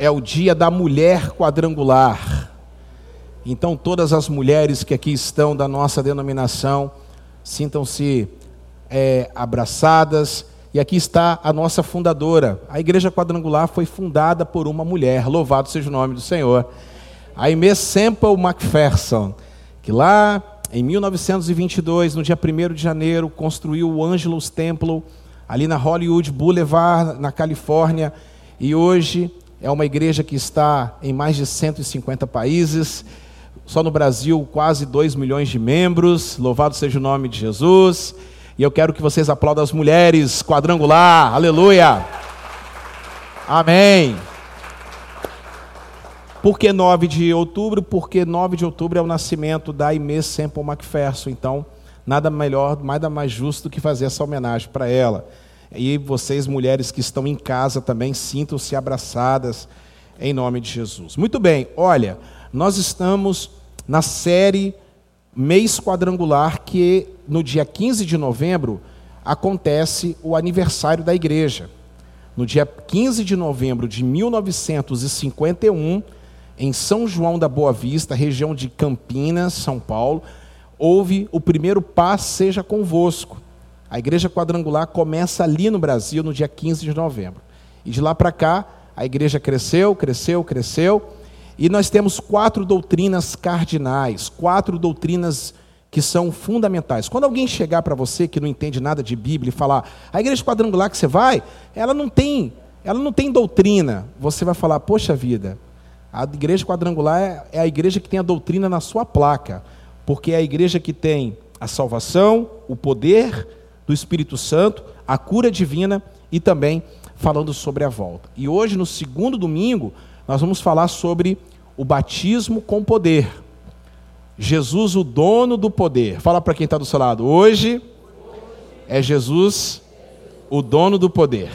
é o dia da mulher quadrangular. Então, todas as mulheres que aqui estão da nossa denominação, sintam-se é, abraçadas. E aqui está a nossa fundadora. A Igreja Quadrangular foi fundada por uma mulher. Louvado seja o nome do Senhor. A Aimee Semple MacPherson, que lá em 1922, no dia 1 de janeiro, construiu o Angelus Temple ali na Hollywood Boulevard, na Califórnia, e hoje é uma igreja que está em mais de 150 países, só no Brasil quase 2 milhões de membros, louvado seja o nome de Jesus. E eu quero que vocês aplaudam as mulheres, quadrangular, aleluia. Amém. Por que 9 de outubro? Porque 9 de outubro é o nascimento da Aimee Semple MacPherson. Então, nada melhor, nada mais justo do que fazer essa homenagem para ela. E vocês, mulheres que estão em casa também, sintam-se abraçadas em nome de Jesus. Muito bem, olha, nós estamos na série Mês Quadrangular, que no dia 15 de novembro acontece o aniversário da igreja. No dia 15 de novembro de 1951, em São João da Boa Vista, região de Campinas, São Paulo, houve o primeiro Paz Seja Convosco. A igreja quadrangular começa ali no Brasil no dia 15 de novembro. E de lá para cá, a igreja cresceu, cresceu, cresceu. E nós temos quatro doutrinas cardinais, quatro doutrinas que são fundamentais. Quando alguém chegar para você que não entende nada de Bíblia e falar, a igreja quadrangular que você vai, ela não tem, ela não tem doutrina. Você vai falar, poxa vida, a igreja quadrangular é, é a igreja que tem a doutrina na sua placa, porque é a igreja que tem a salvação, o poder do Espírito Santo, a cura divina e também falando sobre a volta. E hoje, no segundo domingo, nós vamos falar sobre o batismo com poder. Jesus, o dono do poder. Fala para quem está do seu lado. Hoje é Jesus, o dono do poder.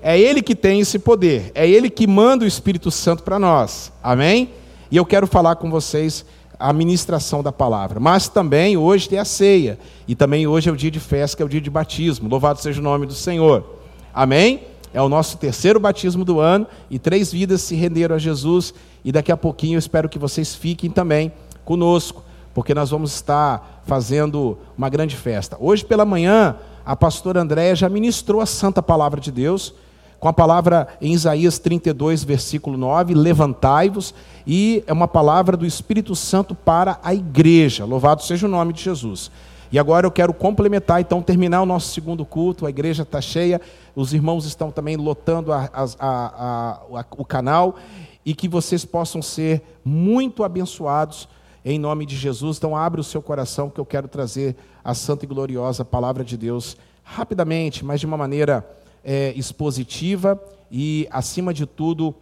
É Ele que tem esse poder, é Ele que manda o Espírito Santo para nós, amém? E eu quero falar com vocês a ministração da palavra, mas também hoje tem a ceia, e também hoje é o dia de festa, que é o dia de batismo, louvado seja o nome do Senhor, amém? É o nosso terceiro batismo do ano, e três vidas se renderam a Jesus, e daqui a pouquinho eu espero que vocês fiquem também conosco, porque nós vamos estar fazendo uma grande festa. Hoje pela manhã, a pastora Andréia já ministrou a santa palavra de Deus, com a palavra em Isaías 32, versículo 9: Levantai-vos, e é uma palavra do Espírito Santo para a igreja. Louvado seja o nome de Jesus. E agora eu quero complementar, então, terminar o nosso segundo culto. A igreja está cheia, os irmãos estão também lotando a, a, a, o canal, e que vocês possam ser muito abençoados em nome de Jesus. Então, abre o seu coração, que eu quero trazer a santa e gloriosa palavra de Deus rapidamente, mas de uma maneira é, expositiva e, acima de tudo,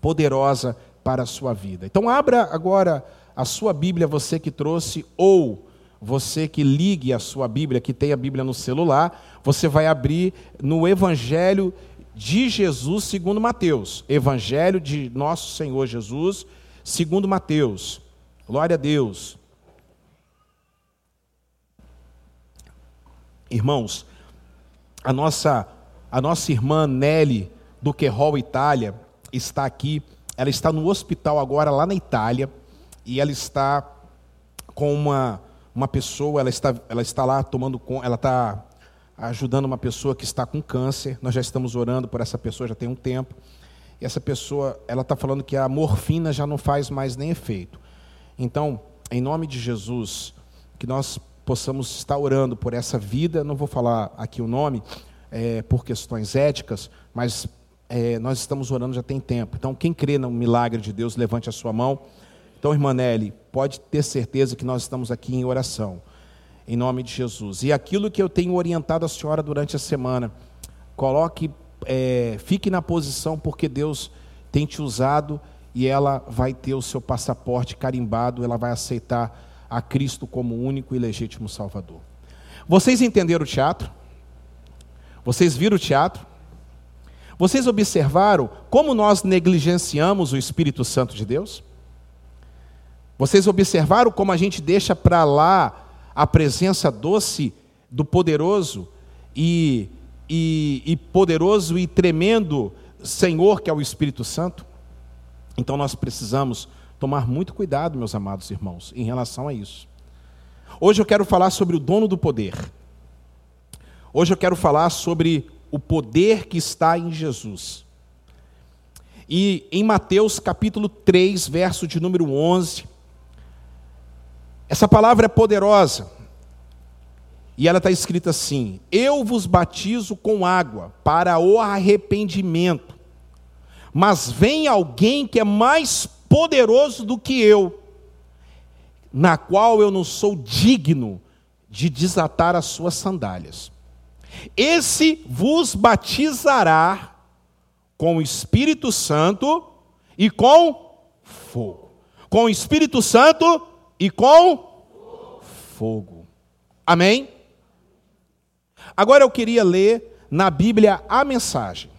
poderosa para a sua vida. Então, abra agora a sua Bíblia, você que trouxe, ou você que ligue a sua Bíblia, que tem a Bíblia no celular, você vai abrir no Evangelho de Jesus segundo Mateus. Evangelho de nosso Senhor Jesus segundo Mateus. Glória a Deus. Irmãos, a nossa a nossa irmã Nelly, do Querol, Itália, está aqui. Ela está no hospital agora, lá na Itália, e ela está com uma, uma pessoa, ela está, ela está lá tomando ela está ajudando uma pessoa que está com câncer. Nós já estamos orando por essa pessoa já tem um tempo. E essa pessoa, ela está falando que a morfina já não faz mais nem efeito. Então, em nome de Jesus, que nós possamos estar orando por essa vida, não vou falar aqui o nome, é, por questões éticas, mas é, nós estamos orando já tem tempo. Então, quem crê no milagre de Deus, levante a sua mão. Então, irmã Nelly, pode ter certeza que nós estamos aqui em oração, em nome de Jesus. E aquilo que eu tenho orientado a senhora durante a semana, coloque, é, fique na posição, porque Deus tem te usado e ela vai ter o seu passaporte carimbado, ela vai aceitar a Cristo como único e legítimo Salvador. Vocês entenderam o teatro? Vocês viram o teatro? Vocês observaram como nós negligenciamos o Espírito Santo de Deus? Vocês observaram como a gente deixa para lá a presença doce do poderoso e, e, e poderoso e tremendo Senhor, que é o Espírito Santo. Então nós precisamos tomar muito cuidado, meus amados irmãos, em relação a isso. Hoje eu quero falar sobre o dono do poder. Hoje eu quero falar sobre o poder que está em Jesus. E em Mateus capítulo 3, verso de número 11, essa palavra é poderosa. E ela está escrita assim: Eu vos batizo com água para o arrependimento, mas vem alguém que é mais poderoso do que eu, na qual eu não sou digno de desatar as suas sandálias. Esse vos batizará com o Espírito Santo e com fogo. Com o Espírito Santo e com fogo. Amém? Agora eu queria ler na Bíblia a mensagem.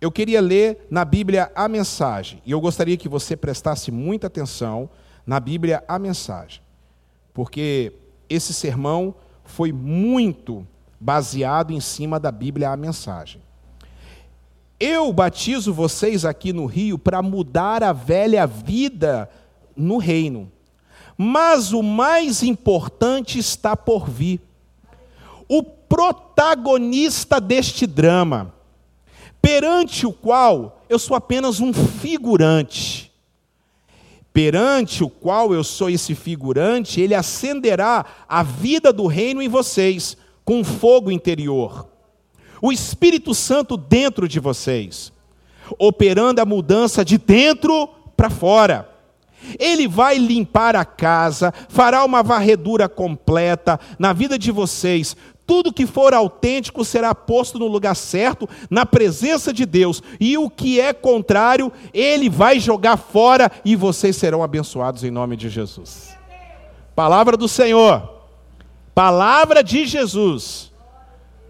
Eu queria ler na Bíblia a mensagem. E eu gostaria que você prestasse muita atenção na Bíblia a mensagem. Porque esse sermão foi muito baseado em cima da Bíblia a mensagem. Eu batizo vocês aqui no Rio para mudar a velha vida no reino. Mas o mais importante está por vir. O protagonista deste drama, perante o qual eu sou apenas um figurante. Perante o qual eu sou esse figurante, ele acenderá a vida do reino em vocês com fogo interior. O Espírito Santo dentro de vocês, operando a mudança de dentro para fora. Ele vai limpar a casa, fará uma varredura completa na vida de vocês. Tudo que for autêntico será posto no lugar certo, na presença de Deus. E o que é contrário, ele vai jogar fora e vocês serão abençoados em nome de Jesus. Palavra do Senhor. Palavra de Jesus.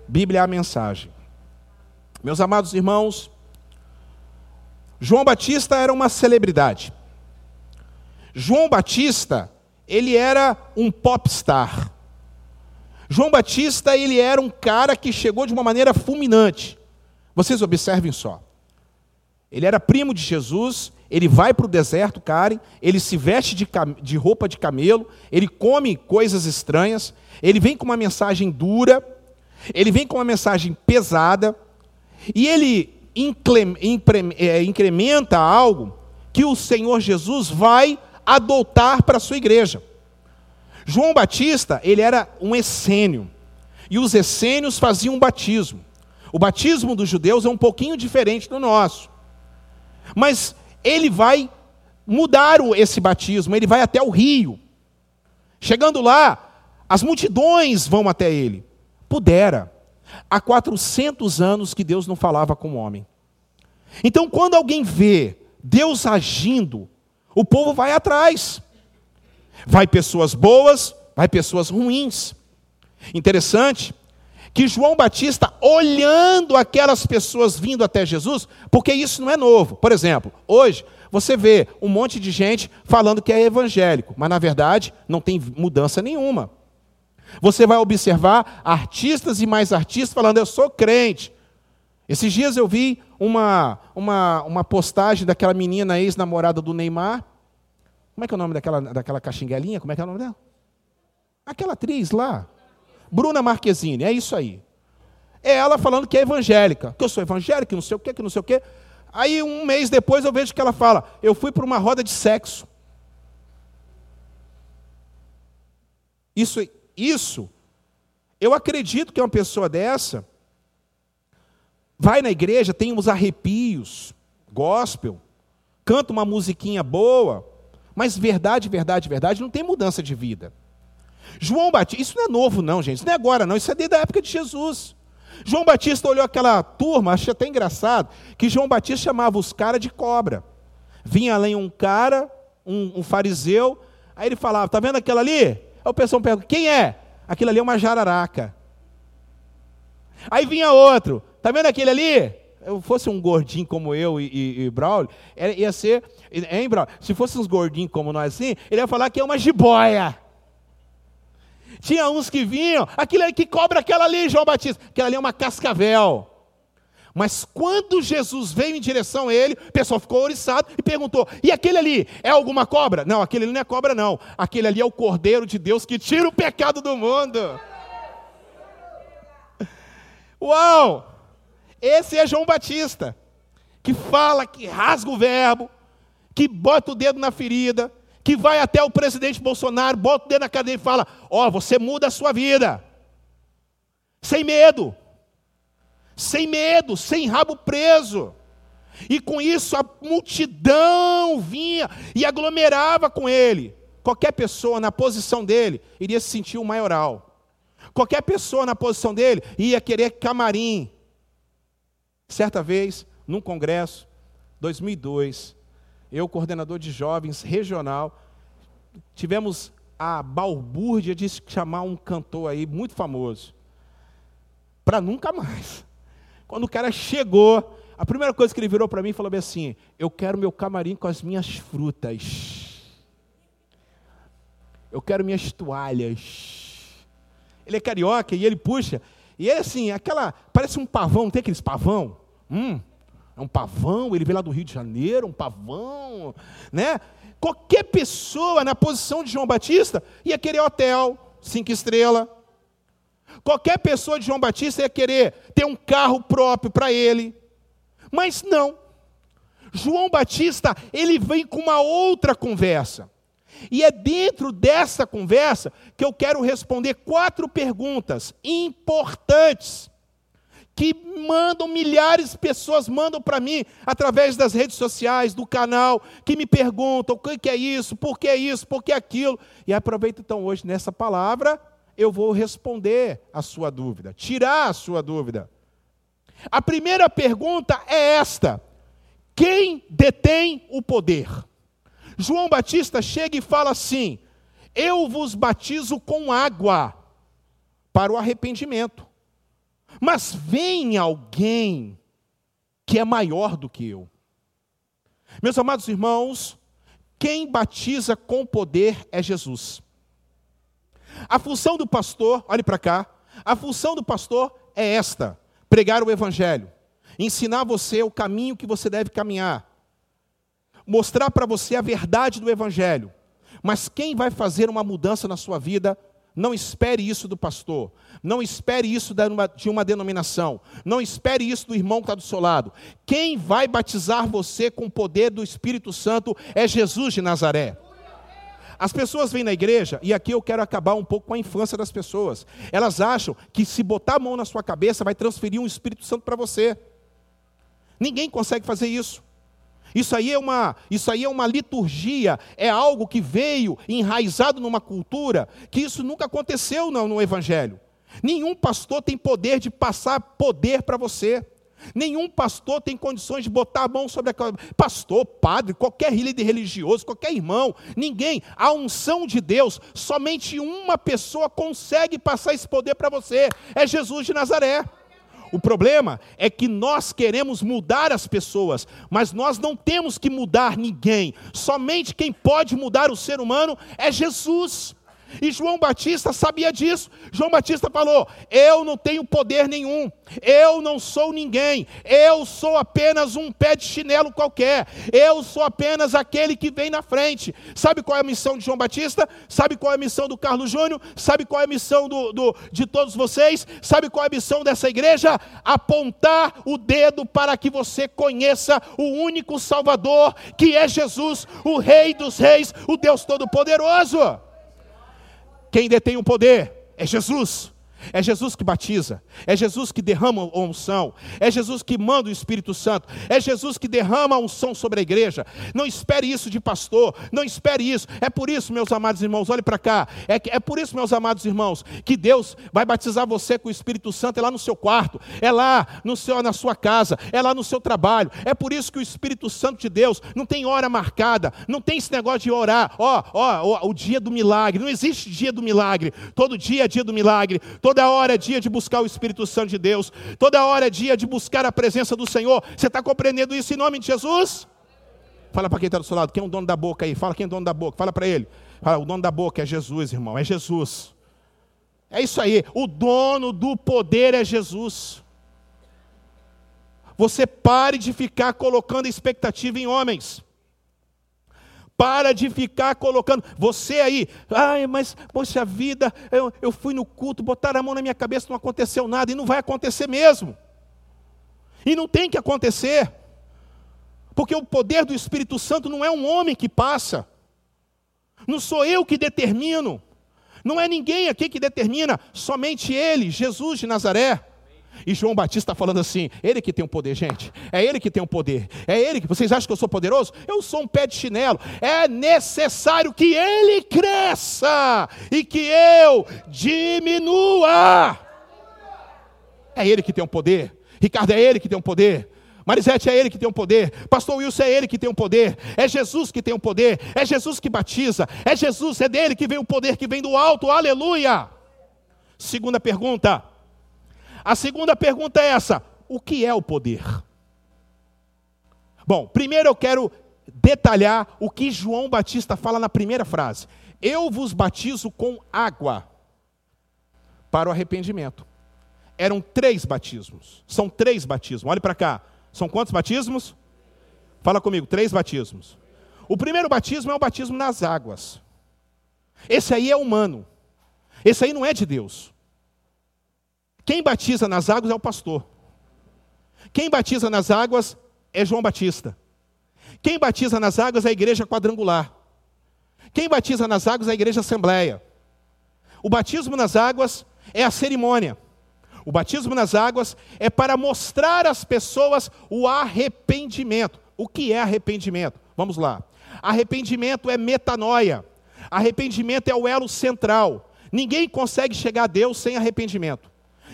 Bíblia é a mensagem. Meus amados irmãos, João Batista era uma celebridade. João Batista, ele era um popstar. João Batista, ele era um cara que chegou de uma maneira fulminante. Vocês observem só. Ele era primo de Jesus, ele vai para o deserto, Karen, ele se veste de, de roupa de camelo, ele come coisas estranhas, ele vem com uma mensagem dura, ele vem com uma mensagem pesada, e ele é, incrementa algo que o Senhor Jesus vai adotar para a sua igreja. João Batista, ele era um essênio. E os essênios faziam um batismo. O batismo dos judeus é um pouquinho diferente do nosso. Mas ele vai mudar esse batismo, ele vai até o rio. Chegando lá, as multidões vão até ele. Pudera. Há 400 anos que Deus não falava com o homem. Então, quando alguém vê Deus agindo o povo vai atrás. Vai pessoas boas, vai pessoas ruins. Interessante que João Batista, olhando aquelas pessoas vindo até Jesus, porque isso não é novo. Por exemplo, hoje você vê um monte de gente falando que é evangélico, mas na verdade não tem mudança nenhuma. Você vai observar artistas e mais artistas falando, eu sou crente. Esses dias eu vi uma, uma, uma postagem daquela menina ex-namorada do Neymar. Como é que é o nome daquela, daquela caxinguelinha? Como é que é o nome dela? Aquela atriz lá. Bruna Marquezine, é isso aí. É ela falando que é evangélica, que eu sou evangélica, que não sei o quê, que não sei o quê. Aí um mês depois eu vejo que ela fala: Eu fui para uma roda de sexo. Isso, isso, eu acredito que uma pessoa dessa vai na igreja, tem uns arrepios, gospel, canta uma musiquinha boa, mas verdade, verdade, verdade, não tem mudança de vida. João Batista, isso não é novo, não, gente, isso não é agora, não, isso é desde a época de Jesus. João Batista olhou aquela turma, achei até engraçado, que João Batista chamava os caras de cobra. Vinha além um cara, um, um fariseu, aí ele falava: Está vendo aquela ali? Aí o pessoal pergunta: Quem é? Aquilo ali é uma jararaca. Aí vinha outro: Está vendo aquele ali? Eu fosse um gordinho como eu e, e, e Braulio, ia ser, hein, Braulio? Se fosse uns gordinhos como nós assim, ele ia falar que é uma jiboia. Tinha uns que vinham, aquilo ali que cobra aquela ali, João Batista, aquela ali é uma cascavel. Mas quando Jesus veio em direção a ele, o pessoal ficou oriçado e perguntou: e aquele ali é alguma cobra? Não, aquele ali não é cobra, não. Aquele ali é o Cordeiro de Deus que tira o pecado do mundo. Uau! Esse é João Batista, que fala, que rasga o verbo, que bota o dedo na ferida, que vai até o presidente Bolsonaro, bota o dedo na cadeia e fala: Ó, oh, você muda a sua vida, sem medo sem medo, sem rabo preso. E com isso a multidão vinha e aglomerava com ele. Qualquer pessoa na posição dele iria se sentir o um maioral. Qualquer pessoa na posição dele ia querer camarim. Certa vez, num congresso, 2002, eu, coordenador de jovens regional, tivemos a balbúrdia de chamar um cantor aí muito famoso. Para nunca mais. Quando o cara chegou, a primeira coisa que ele virou para mim falou assim: Eu quero meu camarim com as minhas frutas. Eu quero minhas toalhas. Ele é carioca e ele puxa. E ele assim, aquela. Parece um pavão, tem aqueles pavão? Hum, é um pavão, ele veio lá do Rio de Janeiro, um pavão, né? Qualquer pessoa na posição de João Batista ia querer hotel, cinco estrelas Qualquer pessoa de João Batista ia querer ter um carro próprio para ele. Mas não. João Batista, ele vem com uma outra conversa. E é dentro dessa conversa que eu quero responder quatro perguntas importantes que mandam milhares de pessoas mandam para mim através das redes sociais, do canal, que me perguntam o que é isso, por que é isso, por que é aquilo. E aproveito então hoje nessa palavra eu vou responder a sua dúvida, tirar a sua dúvida. A primeira pergunta é esta: quem detém o poder? João Batista chega e fala assim: Eu vos batizo com água para o arrependimento, mas vem alguém que é maior do que eu. Meus amados irmãos, quem batiza com poder é Jesus. A função do pastor, olhe para cá, a função do pastor é esta: pregar o evangelho, ensinar você o caminho que você deve caminhar, mostrar para você a verdade do evangelho. Mas quem vai fazer uma mudança na sua vida não espere isso do pastor, não espere isso de uma denominação, não espere isso do irmão que está do seu lado. Quem vai batizar você com o poder do Espírito Santo é Jesus de Nazaré. As pessoas vêm na igreja, e aqui eu quero acabar um pouco com a infância das pessoas. Elas acham que se botar a mão na sua cabeça vai transferir um Espírito Santo para você. Ninguém consegue fazer isso. Isso aí, é uma, isso aí é uma liturgia, é algo que veio enraizado numa cultura que isso nunca aconteceu no, no Evangelho. Nenhum pastor tem poder de passar poder para você. Nenhum pastor tem condições de botar a mão sobre aquela. Pastor, padre, qualquer líder religioso, qualquer irmão, ninguém. A unção de Deus, somente uma pessoa consegue passar esse poder para você: é Jesus de Nazaré. O problema é que nós queremos mudar as pessoas, mas nós não temos que mudar ninguém. Somente quem pode mudar o ser humano é Jesus. E João Batista sabia disso. João Batista falou: Eu não tenho poder nenhum, eu não sou ninguém, eu sou apenas um pé de chinelo qualquer, eu sou apenas aquele que vem na frente. Sabe qual é a missão de João Batista? Sabe qual é a missão do Carlos Júnior? Sabe qual é a missão do, do, de todos vocês? Sabe qual é a missão dessa igreja? Apontar o dedo para que você conheça o único Salvador, que é Jesus, o Rei dos Reis, o Deus Todo-Poderoso. Quem detém o poder é Jesus. É Jesus que batiza, é Jesus que derrama a unção, é Jesus que manda o Espírito Santo, é Jesus que derrama a unção sobre a igreja. Não espere isso de pastor, não espere isso. É por isso, meus amados irmãos, olhe para cá. É, é por isso, meus amados irmãos, que Deus vai batizar você com o Espírito Santo é lá no seu quarto, é lá no seu, na sua casa, é lá no seu trabalho. É por isso que o Espírito Santo de Deus não tem hora marcada, não tem esse negócio de orar, ó, ó, ó o dia do milagre. Não existe dia do milagre. Todo dia é dia do milagre. Todo Toda hora é dia de buscar o Espírito Santo de Deus. Toda hora é dia de buscar a presença do Senhor. Você está compreendendo isso em nome de Jesus? Fala para quem está do seu lado, quem é o dono da boca aí? Fala quem é o dono da boca, fala para ele. Fala, o dono da boca é Jesus, irmão, é Jesus. É isso aí, o dono do poder é Jesus. você pare de ficar colocando expectativa em homens. Para de ficar colocando. Você aí, ai, mas, poxa vida, eu, eu fui no culto, botaram a mão na minha cabeça, não aconteceu nada, e não vai acontecer mesmo. E não tem que acontecer. Porque o poder do Espírito Santo não é um homem que passa. Não sou eu que determino. Não é ninguém aqui que determina, somente Ele, Jesus de Nazaré. E João Batista está falando assim: ele que tem o poder, gente. É ele que tem o poder. É ele que. Vocês acham que eu sou poderoso? Eu sou um pé de chinelo. É necessário que ele cresça e que eu diminua. É ele que tem o poder. Ricardo é ele que tem o poder. Marisete é ele que tem o poder. Pastor Wilson é ele que tem o poder. É Jesus que tem o poder. É Jesus que batiza. É Jesus, é dele que vem o poder que vem do alto. Aleluia. Segunda pergunta. A segunda pergunta é essa: o que é o poder? Bom, primeiro eu quero detalhar o que João Batista fala na primeira frase: Eu vos batizo com água para o arrependimento. Eram três batismos. São três batismos. Olhe para cá. São quantos batismos? Fala comigo, três batismos. O primeiro batismo é o batismo nas águas. Esse aí é humano. Esse aí não é de Deus. Quem batiza nas águas é o pastor. Quem batiza nas águas é João Batista. Quem batiza nas águas é a igreja quadrangular. Quem batiza nas águas é a igreja assembleia. O batismo nas águas é a cerimônia. O batismo nas águas é para mostrar às pessoas o arrependimento. O que é arrependimento? Vamos lá. Arrependimento é metanoia. Arrependimento é o elo central. Ninguém consegue chegar a Deus sem arrependimento.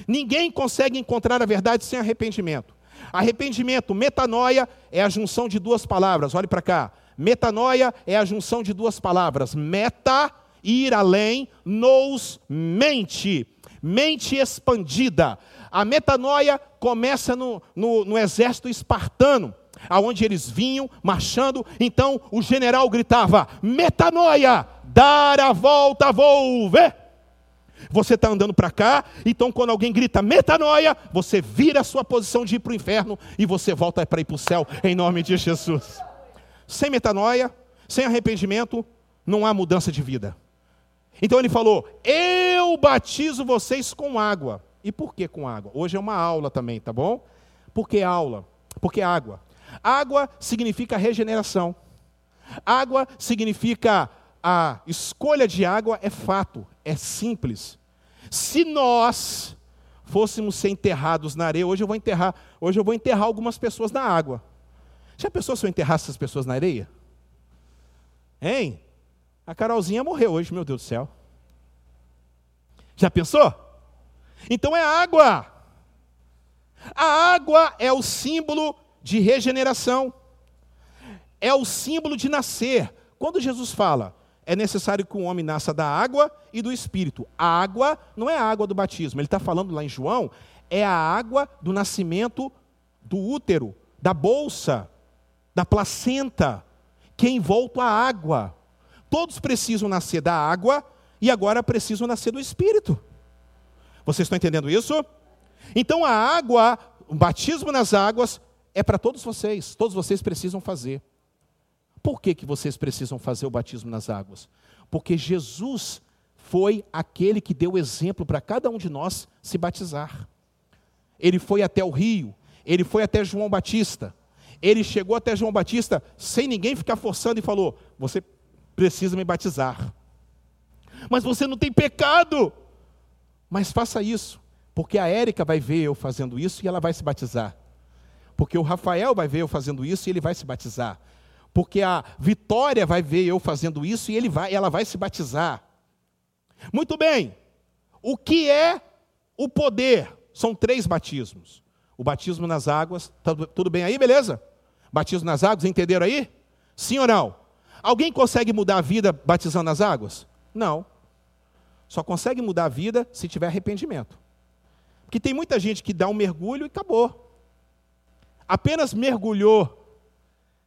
Ninguém consegue encontrar a verdade sem arrependimento. Arrependimento, metanoia, é a junção de duas palavras. Olhe para cá. Metanoia é a junção de duas palavras. Meta, ir além, nos, mente. Mente expandida. A metanoia começa no, no, no exército espartano aonde eles vinham marchando, então o general gritava: metanoia, dar a volta, vou ver. Você está andando para cá, então quando alguém grita metanoia, você vira a sua posição de ir para o inferno e você volta para ir para o céu, em nome de Jesus. Sem metanoia, sem arrependimento, não há mudança de vida. Então ele falou: Eu batizo vocês com água. E por que com água? Hoje é uma aula também, tá bom? Por que aula? Porque água. Água significa regeneração. Água significa a escolha de água é fato, é simples. Se nós fôssemos ser enterrados na areia, hoje eu vou enterrar, hoje eu vou enterrar algumas pessoas na água. Já pensou se eu enterrasse essas pessoas na areia? Hein? A Carolzinha morreu hoje, meu Deus do céu. Já pensou? Então é água. A água é o símbolo de regeneração. É o símbolo de nascer. Quando Jesus fala, é necessário que o homem nasça da água e do espírito. A água não é a água do batismo, ele está falando lá em João, é a água do nascimento do útero, da bolsa, da placenta, que é envolto a água. Todos precisam nascer da água e agora precisam nascer do espírito. Vocês estão entendendo isso? Então a água, o batismo nas águas, é para todos vocês, todos vocês precisam fazer. Por que, que vocês precisam fazer o batismo nas águas? Porque Jesus foi aquele que deu exemplo para cada um de nós se batizar. Ele foi até o rio, ele foi até João Batista. Ele chegou até João Batista sem ninguém ficar forçando e falou: Você precisa me batizar. Mas você não tem pecado. Mas faça isso, porque a Érica vai ver eu fazendo isso e ela vai se batizar. Porque o Rafael vai ver eu fazendo isso e ele vai se batizar porque a Vitória vai ver eu fazendo isso e ele vai, ela vai se batizar. Muito bem. O que é o poder? São três batismos. O batismo nas águas, tá tudo bem aí, beleza? Batismo nas águas, entenderam aí? Sim ou não? Alguém consegue mudar a vida batizando nas águas? Não. Só consegue mudar a vida se tiver arrependimento. Porque tem muita gente que dá um mergulho e acabou. Apenas mergulhou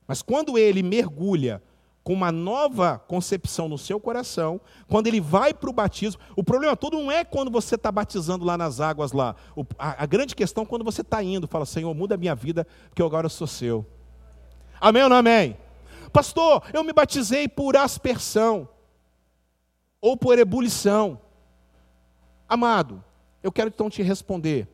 mas quando ele mergulha com uma nova concepção no seu coração, quando ele vai para o batismo, o problema todo não é quando você está batizando lá nas águas lá. O, a, a, grande questão é quando você está indo, fala, Senhor, muda a minha vida, porque eu agora sou seu. Amém ou não amém? Pastor, eu me batizei por aspersão ou por ebulição. Amado, eu quero então te responder.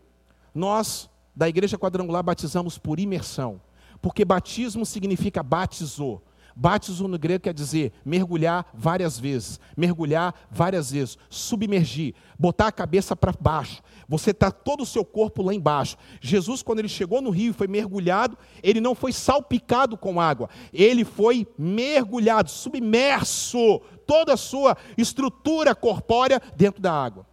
Nós, da Igreja Quadrangular, batizamos por imersão, porque batismo significa batizou. Batizo no grego quer dizer mergulhar várias vezes, mergulhar várias vezes, submergir, botar a cabeça para baixo. Você está todo o seu corpo lá embaixo. Jesus, quando ele chegou no rio e foi mergulhado, ele não foi salpicado com água, ele foi mergulhado, submerso, toda a sua estrutura corpórea dentro da água.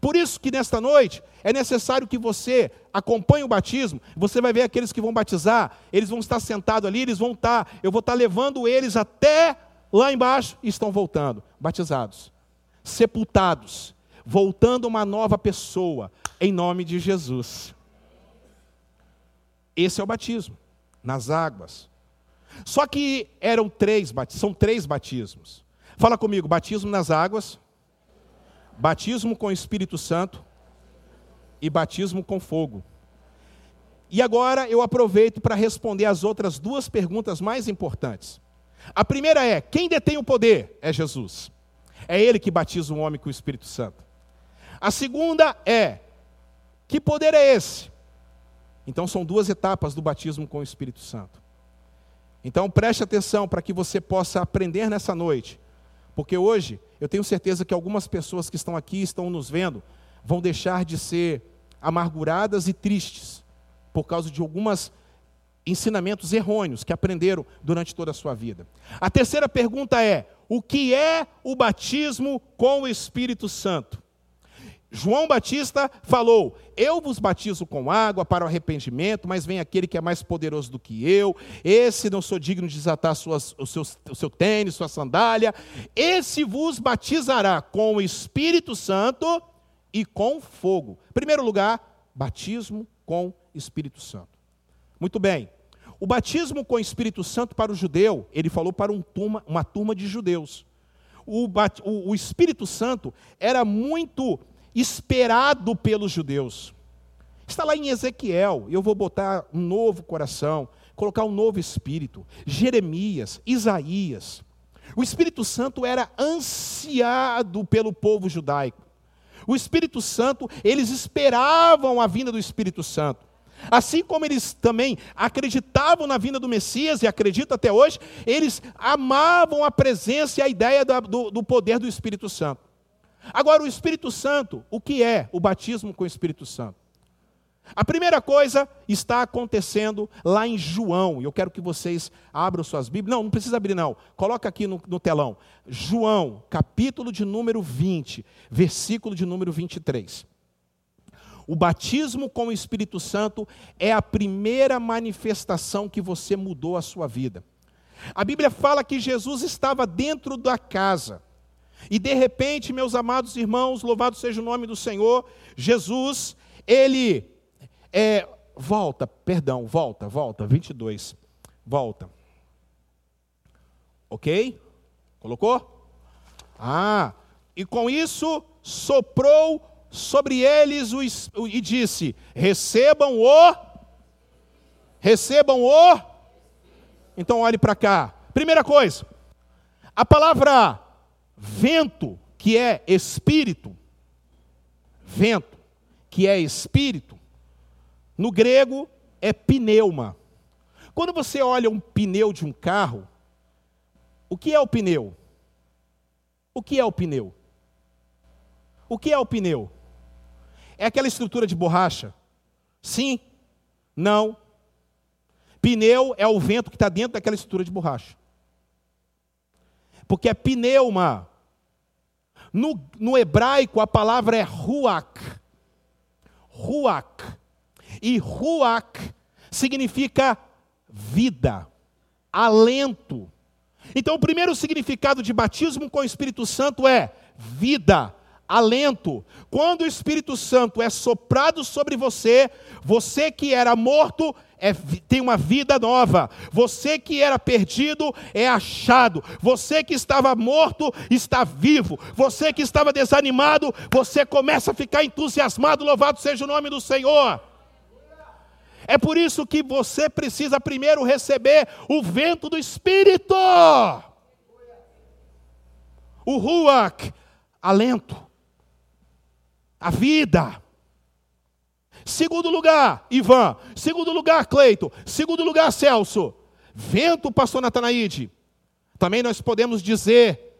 Por isso que nesta noite é necessário que você acompanhe o batismo. Você vai ver aqueles que vão batizar, eles vão estar sentados ali, eles vão estar, eu vou estar levando eles até lá embaixo e estão voltando, batizados, sepultados, voltando uma nova pessoa, em nome de Jesus. Esse é o batismo, nas águas. Só que eram três, são três batismos. Fala comigo, batismo nas águas, batismo com o Espírito Santo e batismo com fogo. E agora eu aproveito para responder as outras duas perguntas mais importantes. A primeira é: quem detém o poder? É Jesus. É Ele que batiza o homem com o Espírito Santo. A segunda é: que poder é esse? Então são duas etapas do batismo com o Espírito Santo. Então preste atenção para que você possa aprender nessa noite porque hoje eu tenho certeza que algumas pessoas que estão aqui, estão nos vendo, vão deixar de ser amarguradas e tristes por causa de alguns ensinamentos errôneos que aprenderam durante toda a sua vida. A terceira pergunta é: o que é o batismo com o Espírito Santo? João Batista falou: Eu vos batizo com água para o arrependimento, mas vem aquele que é mais poderoso do que eu. Esse não sou digno de desatar suas, o, seu, o seu tênis, sua sandália. Esse vos batizará com o Espírito Santo e com fogo. Primeiro lugar, batismo com Espírito Santo. Muito bem. O batismo com Espírito Santo para o judeu, ele falou para um turma, uma turma de judeus. O, o, o Espírito Santo era muito esperado pelos judeus. Está lá em Ezequiel, eu vou botar um novo coração, colocar um novo espírito. Jeremias, Isaías. O Espírito Santo era ansiado pelo povo judaico. O Espírito Santo, eles esperavam a vinda do Espírito Santo. Assim como eles também acreditavam na vinda do Messias e acreditam até hoje, eles amavam a presença e a ideia do, do poder do Espírito Santo. Agora, o Espírito Santo, o que é o batismo com o Espírito Santo? A primeira coisa está acontecendo lá em João, e eu quero que vocês abram suas Bíblias. Não, não precisa abrir, não. Coloca aqui no, no telão. João, capítulo de número 20, versículo de número 23. O batismo com o Espírito Santo é a primeira manifestação que você mudou a sua vida. A Bíblia fala que Jesus estava dentro da casa. E de repente, meus amados irmãos, louvado seja o nome do Senhor, Jesus, ele é, volta, perdão, volta, volta, 22, volta. Ok? Colocou? Ah, e com isso soprou sobre eles o, e disse: recebam o, recebam o. Então olhe para cá. Primeira coisa, a palavra vento, que é espírito, vento, que é espírito, no grego é pneuma. Quando você olha um pneu de um carro, o que é o pneu? O que é o pneu? O que é o pneu? É aquela estrutura de borracha? Sim? Não? Pneu é o vento que está dentro daquela estrutura de borracha. Porque é pneuma. No, no hebraico, a palavra é ruach. Ruach. E ruach significa vida, alento. Então, o primeiro significado de batismo com o Espírito Santo é vida, alento. Quando o Espírito Santo é soprado sobre você, você que era morto é, tem uma vida nova. Você que era perdido é achado. Você que estava morto está vivo. Você que estava desanimado, você começa a ficar entusiasmado. Louvado seja o nome do Senhor. É por isso que você precisa primeiro receber o vento do Espírito. O Ruach, alento, a vida. Segundo lugar, Ivan. Segundo lugar, Cleito. Segundo lugar, Celso. Vento, pastor Natanaide. Também nós podemos dizer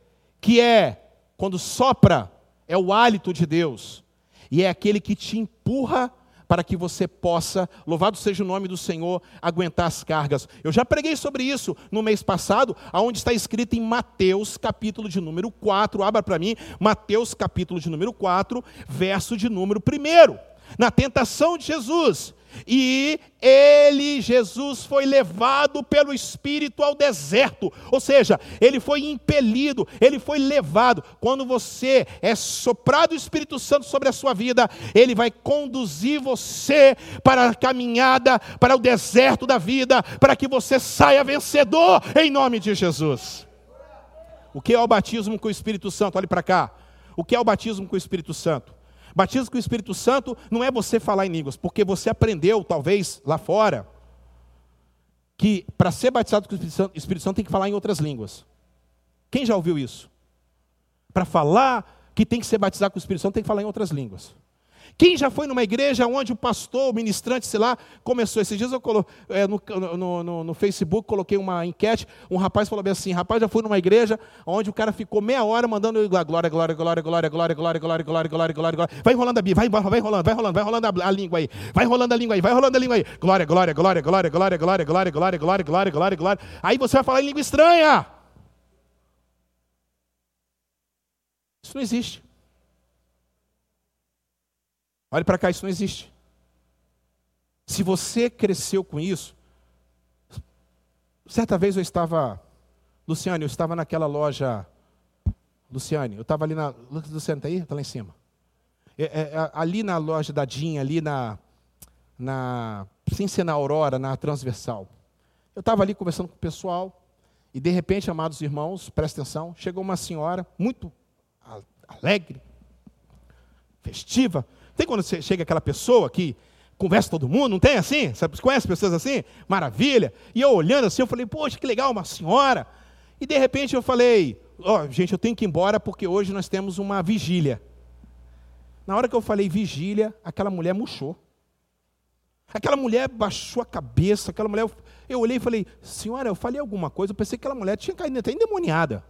que é, quando sopra, é o hálito de Deus. E é aquele que te empurra para que você possa, louvado seja o nome do Senhor, aguentar as cargas. Eu já preguei sobre isso no mês passado, aonde está escrito em Mateus, capítulo de número 4, abra para mim, Mateus, capítulo de número 4, verso de número 1. Na tentação de Jesus, e ele, Jesus, foi levado pelo Espírito ao deserto, ou seja, ele foi impelido, ele foi levado. Quando você é soprado o Espírito Santo sobre a sua vida, ele vai conduzir você para a caminhada, para o deserto da vida, para que você saia vencedor, em nome de Jesus. O que é o batismo com o Espírito Santo? Olhe para cá. O que é o batismo com o Espírito Santo? Batismo com o Espírito Santo não é você falar em línguas, porque você aprendeu, talvez, lá fora, que para ser batizado com o Espírito Santo, Espírito Santo tem que falar em outras línguas. Quem já ouviu isso? Para falar que tem que ser batizado com o Espírito Santo, tem que falar em outras línguas. Quem já foi numa igreja onde o pastor, o ministrante, sei lá, começou? Esses dias eu colo, é, no, no, no, no, Facebook coloquei uma enquete, um rapaz falou bem assim, rapaz, já fui numa igreja onde o cara ficou meia hora mandando glória, glória, glória, glória, glória, glória, glória, glória, glória, glória, glória, glória. Vai enrolando a Bíblia, vai, vai rolando, vai rolando, vai rolando a, a língua aí. Vai rolando a língua aí, vai rolando a língua aí. Glória, glória, glória, glória, glória, glória, glória, glória, glória, glória, glória, glória. Aí você vai falar em língua estranha. Isso não existe. Olhe para cá, isso não existe. Se você cresceu com isso, certa vez eu estava, Luciane, eu estava naquela loja, Luciane, eu estava ali na, Luciane está aí? Está lá em cima. É, é, é, ali na loja da Dinha, ali na, na, sem ser na Aurora, na Transversal. Eu estava ali conversando com o pessoal, e de repente, amados irmãos, presta atenção, chegou uma senhora muito alegre, festiva, tem quando chega aquela pessoa que conversa todo mundo, não tem assim? Você conhece pessoas assim? Maravilha. E eu olhando assim, eu falei, poxa, que legal, uma senhora. E de repente eu falei, ó, oh, gente, eu tenho que ir embora porque hoje nós temos uma vigília. Na hora que eu falei vigília, aquela mulher murchou. Aquela mulher baixou a cabeça, aquela mulher. Eu olhei e falei, senhora, eu falei alguma coisa, eu pensei que aquela mulher tinha caído até endemoniada.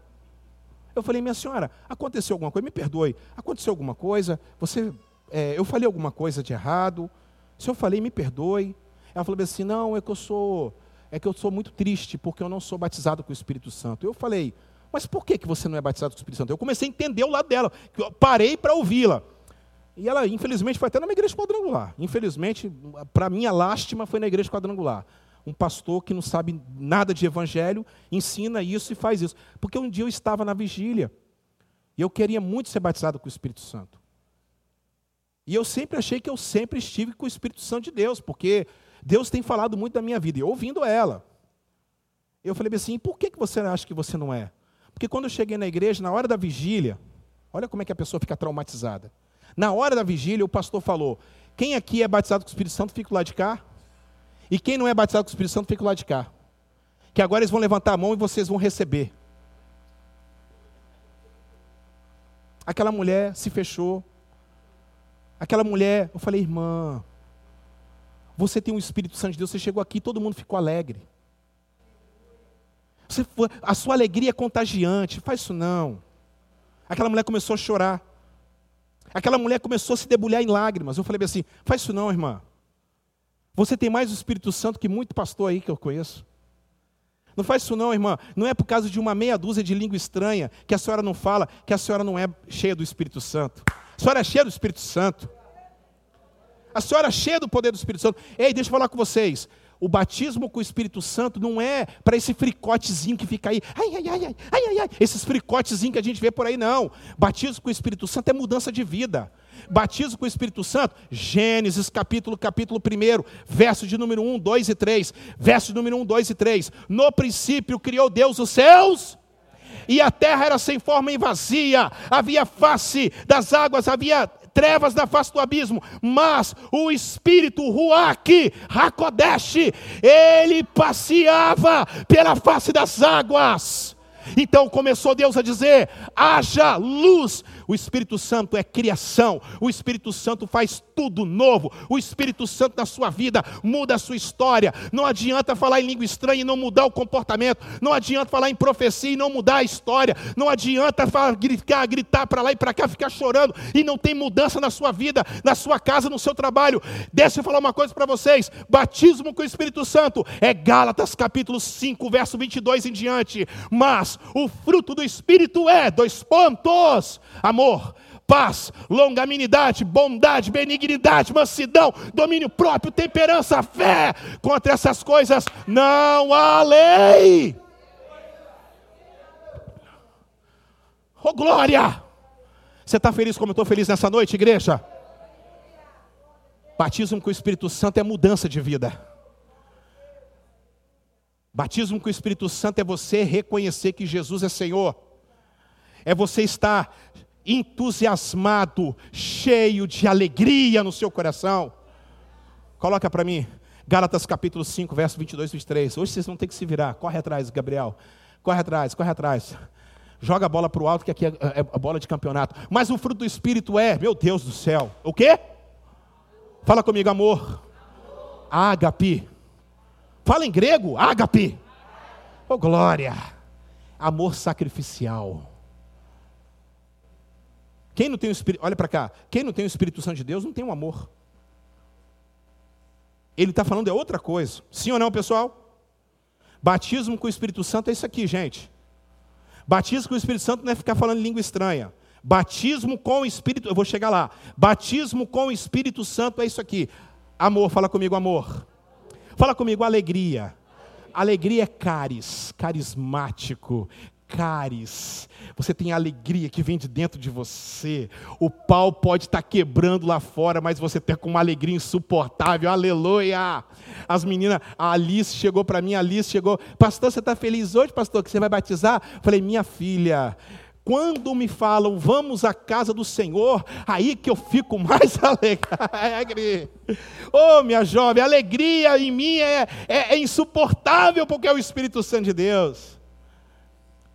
Eu falei, minha senhora, aconteceu alguma coisa? Me perdoe. Aconteceu alguma coisa? Você é, eu falei alguma coisa de errado? Se eu falei, me perdoe. Ela falou assim, não, é que eu sou, é que eu sou muito triste porque eu não sou batizado com o Espírito Santo. Eu falei, mas por que, que você não é batizado com o Espírito Santo? Eu comecei a entender o lado dela, parei para ouvi-la. E ela, infelizmente, foi até numa igreja quadrangular. Infelizmente, para minha lástima, foi na igreja quadrangular. Um pastor que não sabe nada de evangelho ensina isso e faz isso. Porque um dia eu estava na vigília e eu queria muito ser batizado com o Espírito Santo. E eu sempre achei que eu sempre estive com o Espírito Santo de Deus, porque Deus tem falado muito da minha vida, e ouvindo ela. Eu falei assim, por que você acha que você não é? Porque quando eu cheguei na igreja, na hora da vigília, olha como é que a pessoa fica traumatizada. Na hora da vigília, o pastor falou: quem aqui é batizado com o Espírito Santo, fica lado de cá. E quem não é batizado com o Espírito Santo, fica lado de cá. Que agora eles vão levantar a mão e vocês vão receber. Aquela mulher se fechou, Aquela mulher, eu falei, irmã, você tem um Espírito Santo de Deus, você chegou aqui, todo mundo ficou alegre. Você, a sua alegria é contagiante, faz isso não. Aquela mulher começou a chorar. Aquela mulher começou a se debulhar em lágrimas. Eu falei assim: faz isso não, irmã. Você tem mais o Espírito Santo que muito pastor aí que eu conheço. Não faz isso não, irmã. Não é por causa de uma meia dúzia de língua estranha que a senhora não fala, que a senhora não é cheia do Espírito Santo. A senhora é cheia do Espírito Santo. A senhora é cheia do poder do Espírito Santo. Ei, deixa eu falar com vocês. O batismo com o Espírito Santo não é para esse fricotezinho que fica aí, ai, ai, ai, ai, ai, ai, esses fricotezinhos que a gente vê por aí, não. Batismo com o Espírito Santo é mudança de vida. Batismo com o Espírito Santo, Gênesis capítulo, capítulo 1, verso de número 1, 2 e 3. Verso de número 1, 2 e 3. No princípio criou Deus os céus e a terra era sem forma e vazia, havia face das águas, havia trevas na face do abismo, mas o espírito Ruach, Hakodesh, ele passeava pela face das águas. Então começou Deus a dizer: haja luz. O Espírito Santo é criação, o Espírito Santo faz tudo novo, o Espírito Santo na sua vida muda a sua história. Não adianta falar em língua estranha e não mudar o comportamento, não adianta falar em profecia e não mudar a história, não adianta falar, gritar, gritar para lá e para cá, ficar chorando e não tem mudança na sua vida, na sua casa, no seu trabalho. Deixa eu falar uma coisa para vocês: batismo com o Espírito Santo é Gálatas capítulo 5, verso 22 em diante. Mas o fruto do Espírito é, dois pontos, amor, paz, longanimidade, bondade, benignidade, mansidão, domínio próprio, temperança, fé. Contra essas coisas não há lei. Oh glória! Você está feliz como eu estou feliz nessa noite, igreja? Batismo com o Espírito Santo é mudança de vida. Batismo com o Espírito Santo é você reconhecer que Jesus é Senhor. É você estar entusiasmado, cheio de alegria no seu coração. Coloca para mim, Gálatas capítulo 5, verso 22 e 23. Hoje vocês vão ter que se virar. Corre atrás, Gabriel. Corre atrás, corre atrás. Joga a bola para o alto, que aqui é, é, a bola de campeonato. Mas o fruto do Espírito é, meu Deus do céu, o quê? Fala comigo, amor. Ágape. Fala em grego, ágape. Oh, glória. Amor sacrificial. Quem não tem o Espírito, olha para cá, quem não tem o Espírito Santo de Deus não tem um amor. Ele está falando é outra coisa. Sim ou não, pessoal? Batismo com o Espírito Santo é isso aqui, gente. Batismo com o Espírito Santo não é ficar falando língua estranha. Batismo com o Espírito, eu vou chegar lá. Batismo com o Espírito Santo é isso aqui. Amor, fala comigo, amor. Fala comigo, alegria. Alegria é caris, carismático, Você tem alegria que vem de dentro de você. O pau pode estar quebrando lá fora, mas você tem com uma alegria insuportável. Aleluia! As meninas, a Alice chegou para mim, a Alice chegou. Pastor, você está feliz hoje, pastor, que você vai batizar? Falei, minha filha, quando me falam, vamos à casa do Senhor, aí que eu fico mais alegre. Oh, minha jovem, a alegria em mim é, é, é insuportável, porque é o Espírito Santo de Deus.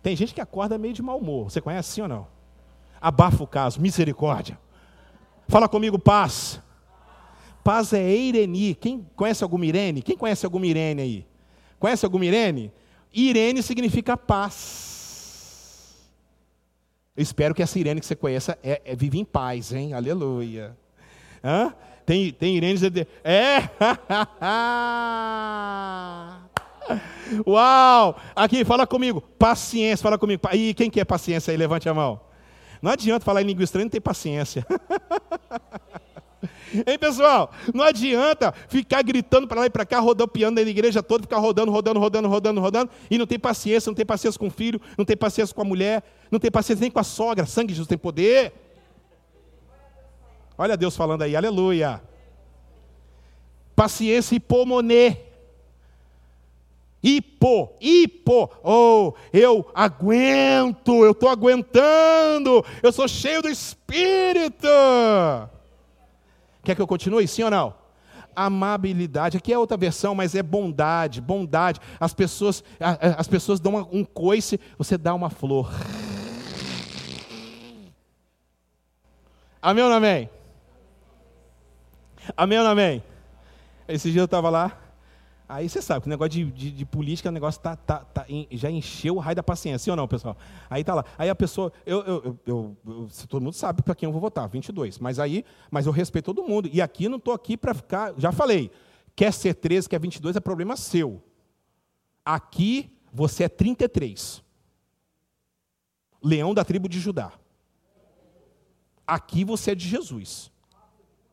Tem gente que acorda meio de mau humor. Você conhece sim ou não? Abafa o caso, misericórdia. Fala comigo, paz. Paz é Eireni. Quem conhece alguma Irene? Quem conhece alguma Irene aí? Conhece alguma Irene? Irene significa paz. Eu espero que essa Irene que você conheça é, é vive em paz, hein? Aleluia. Hã? Tem, tem Irene. É! Uau! Aqui, fala comigo. Paciência, fala comigo. E quem quer paciência aí? Levante a mão. Não adianta falar em língua estranha e não ter paciência. Hein, pessoal? Não adianta ficar gritando para lá e para cá, rodando piano na igreja toda, ficar rodando, rodando, rodando, rodando, rodando, e não tem paciência, não tem paciência com o filho, não tem paciência com a mulher, não tem paciência nem com a sogra. Sangue de Jesus tem poder. Olha Deus falando aí, aleluia. Paciência e pomonê. Hipo, hipo, oh, eu aguento, eu estou aguentando, eu sou cheio do Espírito. Quer que eu continue, sim ou não? Amabilidade, aqui é outra versão, mas é bondade, bondade. As pessoas, as pessoas dão um coice, você dá uma flor. Amém ou não amém? Amém ou não amém? Esse dia eu estava lá, Aí você sabe que o negócio de, de, de política, o negócio tá, tá, tá, já encheu o raio da paciência, sim ou não, pessoal? Aí tá lá. Aí a pessoa, eu, eu, eu, eu todo mundo sabe para quem eu vou votar, 22. Mas aí, mas eu respeito todo mundo. E aqui não estou aqui para ficar, já falei, quer ser 13, quer 22, é problema seu. Aqui você é 33. Leão da tribo de Judá. Aqui você é de Jesus.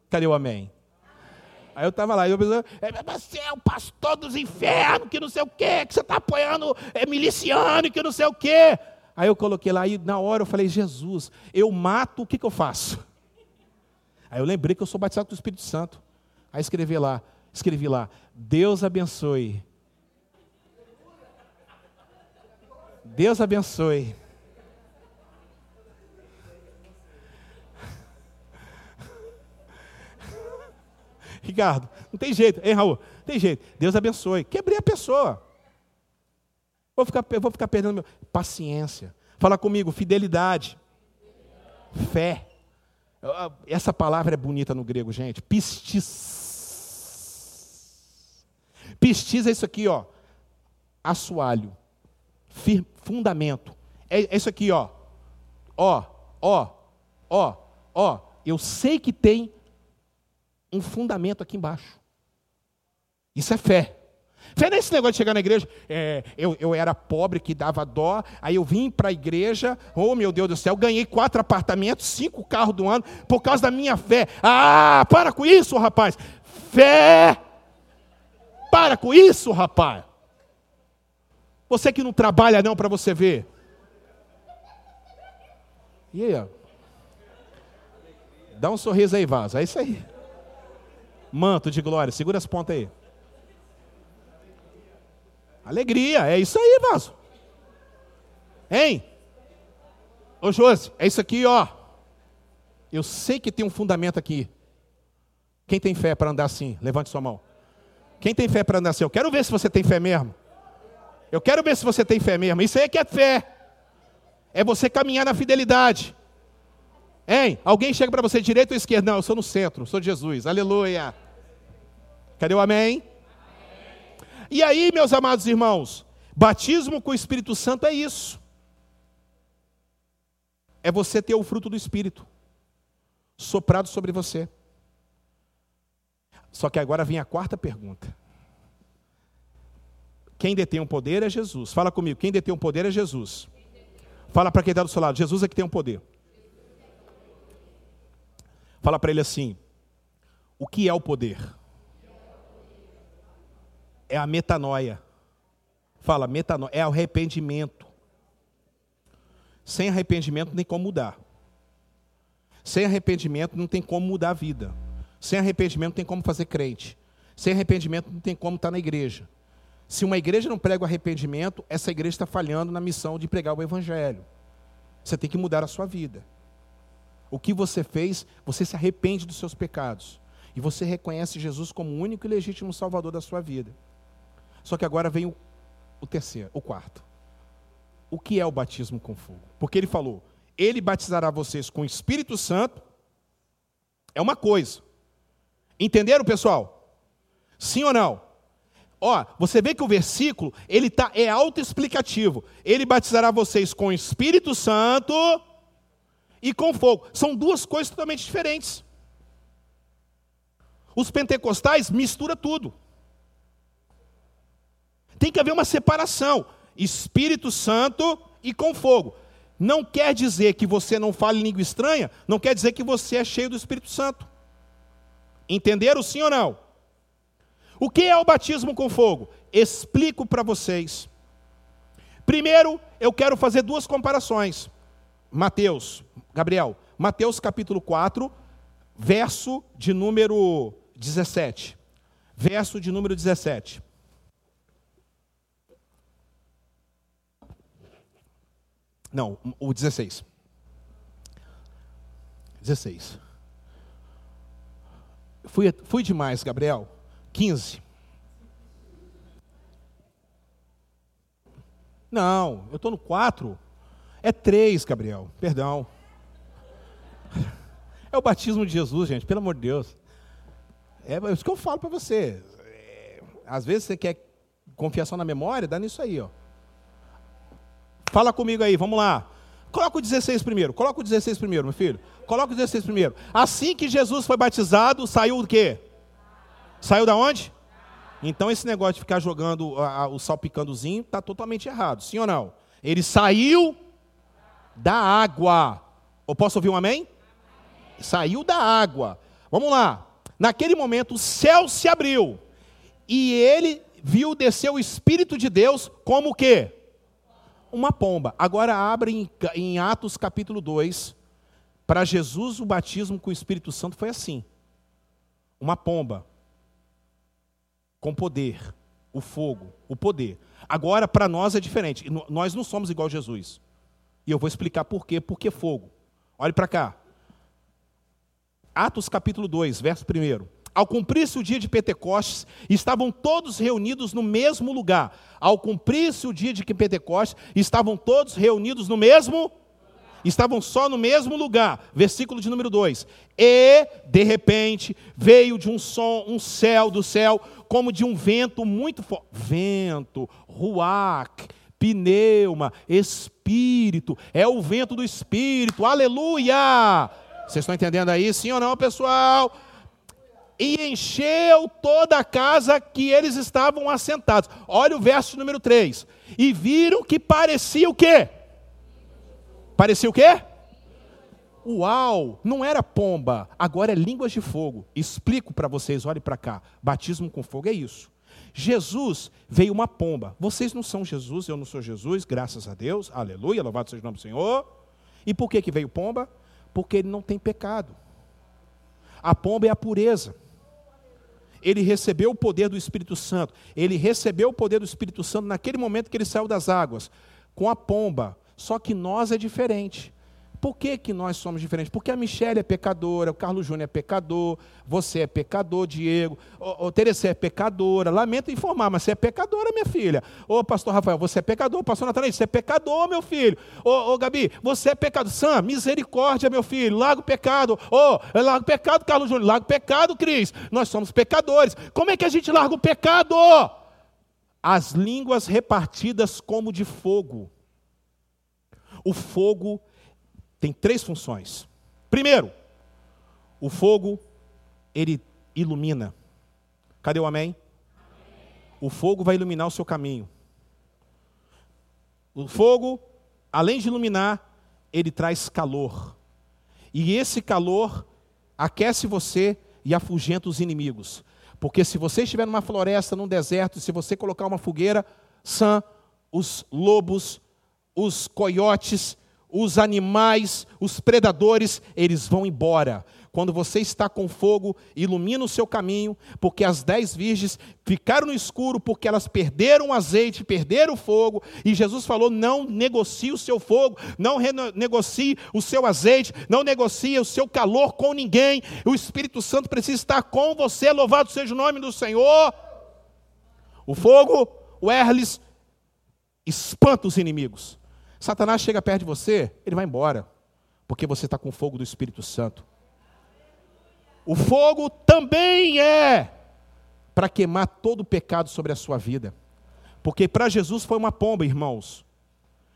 Cadê o amém? Aí eu estava lá, e eu pensava, é, você é o pastor dos infernos, que não sei o quê, que você está apoiando é, miliciano, que não sei o quê. Aí eu coloquei lá, e na hora eu falei, Jesus, eu mato, o que, que eu faço? Aí eu lembrei que eu sou batizado com o Espírito Santo. Aí escrevi lá, escrevi lá, Deus abençoe. Deus abençoe. Ricardo, não tem jeito. Hein, Raul? Não tem jeito. Deus abençoe. Quebrei a pessoa. Vou ficar, vou ficar perdendo meu. Paciência. Fala comigo, fidelidade. Fé. Essa palavra é bonita no grego, gente. Pistis. Pistis é isso aqui, ó. Assoalho. Fir, fundamento. É, é isso aqui, ó. Ó, ó, ó, ó. Eu sei que tem um fundamento aqui embaixo. Isso é fé. Fé nesse negócio de chegar na igreja. É, eu, eu era pobre que dava dó, aí eu vim para a igreja, oh meu Deus do céu, ganhei quatro apartamentos, cinco carros do ano, por causa da minha fé. Ah, para com isso, rapaz. Fé. Para com isso, rapaz. Você que não trabalha não para você ver. E aí, ó. Dá um sorriso aí, vaso. É isso aí. Manto de glória, segura as pontas aí. Alegria, é isso aí, vaso. Hein? Ô Josi, é isso aqui, ó. Eu sei que tem um fundamento aqui. Quem tem fé para andar assim? Levante sua mão. Quem tem fé para andar assim? Eu quero ver se você tem fé mesmo. Eu quero ver se você tem fé mesmo. Isso aí é que é fé. É você caminhar na fidelidade. Hein? Alguém chega para você direita ou esquerda? Não, eu sou no centro, sou de Jesus. Aleluia. Cadê o amém? E aí, meus amados irmãos, batismo com o Espírito Santo é isso. É você ter o fruto do Espírito soprado sobre você. Só que agora vem a quarta pergunta. Quem detém o poder é Jesus. Fala comigo, quem detém o poder é Jesus. Fala para quem está do seu lado, Jesus é que tem o poder. Fala para ele assim: o que é o poder? é a metanoia. Fala, metanoia, é arrependimento. Sem arrependimento não tem como mudar. Sem arrependimento não tem como mudar a vida. Sem arrependimento não tem como fazer crente. Sem arrependimento não tem como estar na igreja. Se uma igreja não prega o arrependimento, essa igreja está falhando na missão de pregar o evangelho. Você tem que mudar a sua vida. O que você fez, você se arrepende dos seus pecados. E você reconhece Jesus como o único e legítimo salvador da sua vida. Só que agora vem o, o terceiro, o quarto. O que é o batismo com fogo? Porque ele falou: Ele batizará vocês com o Espírito Santo. É uma coisa. Entenderam, pessoal? Sim ou não? Ó, você vê que o versículo, ele tá é autoexplicativo. Ele batizará vocês com o Espírito Santo e com fogo. São duas coisas totalmente diferentes. Os pentecostais mistura tudo. Tem que haver uma separação. Espírito Santo e com fogo. Não quer dizer que você não fale língua estranha, não quer dizer que você é cheio do Espírito Santo. Entenderam sim ou não? O que é o batismo com fogo? Explico para vocês. Primeiro, eu quero fazer duas comparações. Mateus, Gabriel, Mateus capítulo 4, verso de número 17. Verso de número 17. Não, o 16. 16. Fui, fui demais, Gabriel. 15. Não, eu estou no 4. É 3, Gabriel. Perdão. É o batismo de Jesus, gente, pelo amor de Deus. É isso que eu falo para você. É, às vezes você quer confiar só na memória, dá nisso aí, ó. Fala comigo aí, vamos lá. Coloca o 16 primeiro. Coloca o 16 primeiro, meu filho. Coloca o 16 primeiro. Assim que Jesus foi batizado, saiu o quê? Saiu da onde? Então esse negócio de ficar jogando a, a, o salpicandozinho está totalmente errado, sim ou não? Ele saiu da água. Eu posso ouvir um amém? Saiu da água. Vamos lá. Naquele momento o céu se abriu e ele viu descer o Espírito de Deus como o quê? uma pomba. Agora abre em, em Atos capítulo 2, Para Jesus, o batismo com o Espírito Santo foi assim: uma pomba, com poder, o fogo, o poder. Agora, para nós é diferente. Nós não somos igual a Jesus. E eu vou explicar por quê. Por que fogo? Olhe para cá. Atos capítulo 2, verso 1. Ao cumprir-se o dia de Pentecostes, estavam todos reunidos no mesmo lugar. Ao cumprir-se o dia de Pentecostes, estavam todos reunidos no mesmo Estavam só no mesmo lugar. Versículo de número 2. E, de repente, veio de um som, um céu do céu, como de um vento muito forte. Vento, ruach, pneuma, espírito. É o vento do espírito. Aleluia! Vocês estão entendendo aí? Sim ou não, pessoal? e encheu toda a casa que eles estavam assentados. Olha o verso número 3. E viram que parecia o quê? Parecia o quê? Uau, não era pomba, agora é línguas de fogo. Explico para vocês, olhe para cá. Batismo com fogo é isso. Jesus veio uma pomba. Vocês não são Jesus, eu não sou Jesus, graças a Deus. Aleluia, louvado seja o nome do Senhor. E por que que veio pomba? Porque ele não tem pecado. A pomba é a pureza ele recebeu o poder do Espírito Santo. Ele recebeu o poder do Espírito Santo naquele momento que ele saiu das águas, com a pomba. Só que nós é diferente. Por que, que nós somos diferentes? Porque a Michelle é pecadora, o Carlos Júnior é pecador, você é pecador, Diego, o, o é pecadora. Lamento informar, mas você é pecadora, minha filha. Ô, pastor Rafael, você é pecador. Pastor Natanael, você é pecador, meu filho. Ô, ô, Gabi, você é pecador. Sam, misericórdia, meu filho. Larga o pecado. Ô, larga o pecado, Carlos Júnior. Larga o pecado, Cris. Nós somos pecadores. Como é que a gente larga o pecado? As línguas repartidas como de fogo. O fogo tem três funções. Primeiro, o fogo, ele ilumina. Cadê o amém? O fogo vai iluminar o seu caminho. O fogo, além de iluminar, ele traz calor. E esse calor aquece você e afugenta os inimigos. Porque se você estiver numa floresta, num deserto, se você colocar uma fogueira, sã, os lobos, os coiotes, os animais, os predadores, eles vão embora. Quando você está com fogo, ilumina o seu caminho, porque as dez virgens ficaram no escuro, porque elas perderam o azeite, perderam o fogo, e Jesus falou: não negocie o seu fogo, não negocie o seu azeite, não negocie o seu calor com ninguém. O Espírito Santo precisa estar com você, louvado seja o nome do Senhor. O fogo, o Erles, espanta os inimigos. Satanás chega perto de você, ele vai embora, porque você está com o fogo do Espírito Santo. O fogo também é para queimar todo o pecado sobre a sua vida. Porque para Jesus foi uma pomba, irmãos.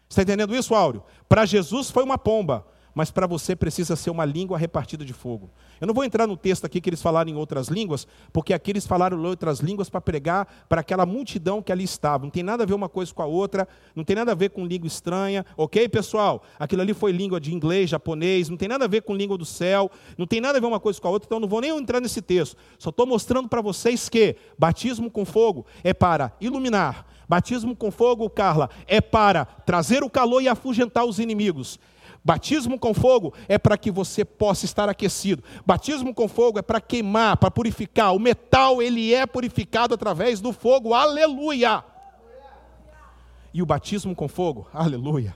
Está entendendo isso, Áureo? Para Jesus foi uma pomba, mas para você precisa ser uma língua repartida de fogo. Eu não vou entrar no texto aqui que eles falaram em outras línguas, porque aqui eles falaram outras línguas para pregar para aquela multidão que ali estava. Não tem nada a ver uma coisa com a outra, não tem nada a ver com língua estranha, ok, pessoal? Aquilo ali foi língua de inglês, japonês, não tem nada a ver com língua do céu, não tem nada a ver uma coisa com a outra, então não vou nem entrar nesse texto. Só estou mostrando para vocês que batismo com fogo é para iluminar, batismo com fogo, Carla, é para trazer o calor e afugentar os inimigos. Batismo com fogo é para que você possa estar aquecido. Batismo com fogo é para queimar, para purificar. O metal, ele é purificado através do fogo. Aleluia! E o batismo com fogo, aleluia,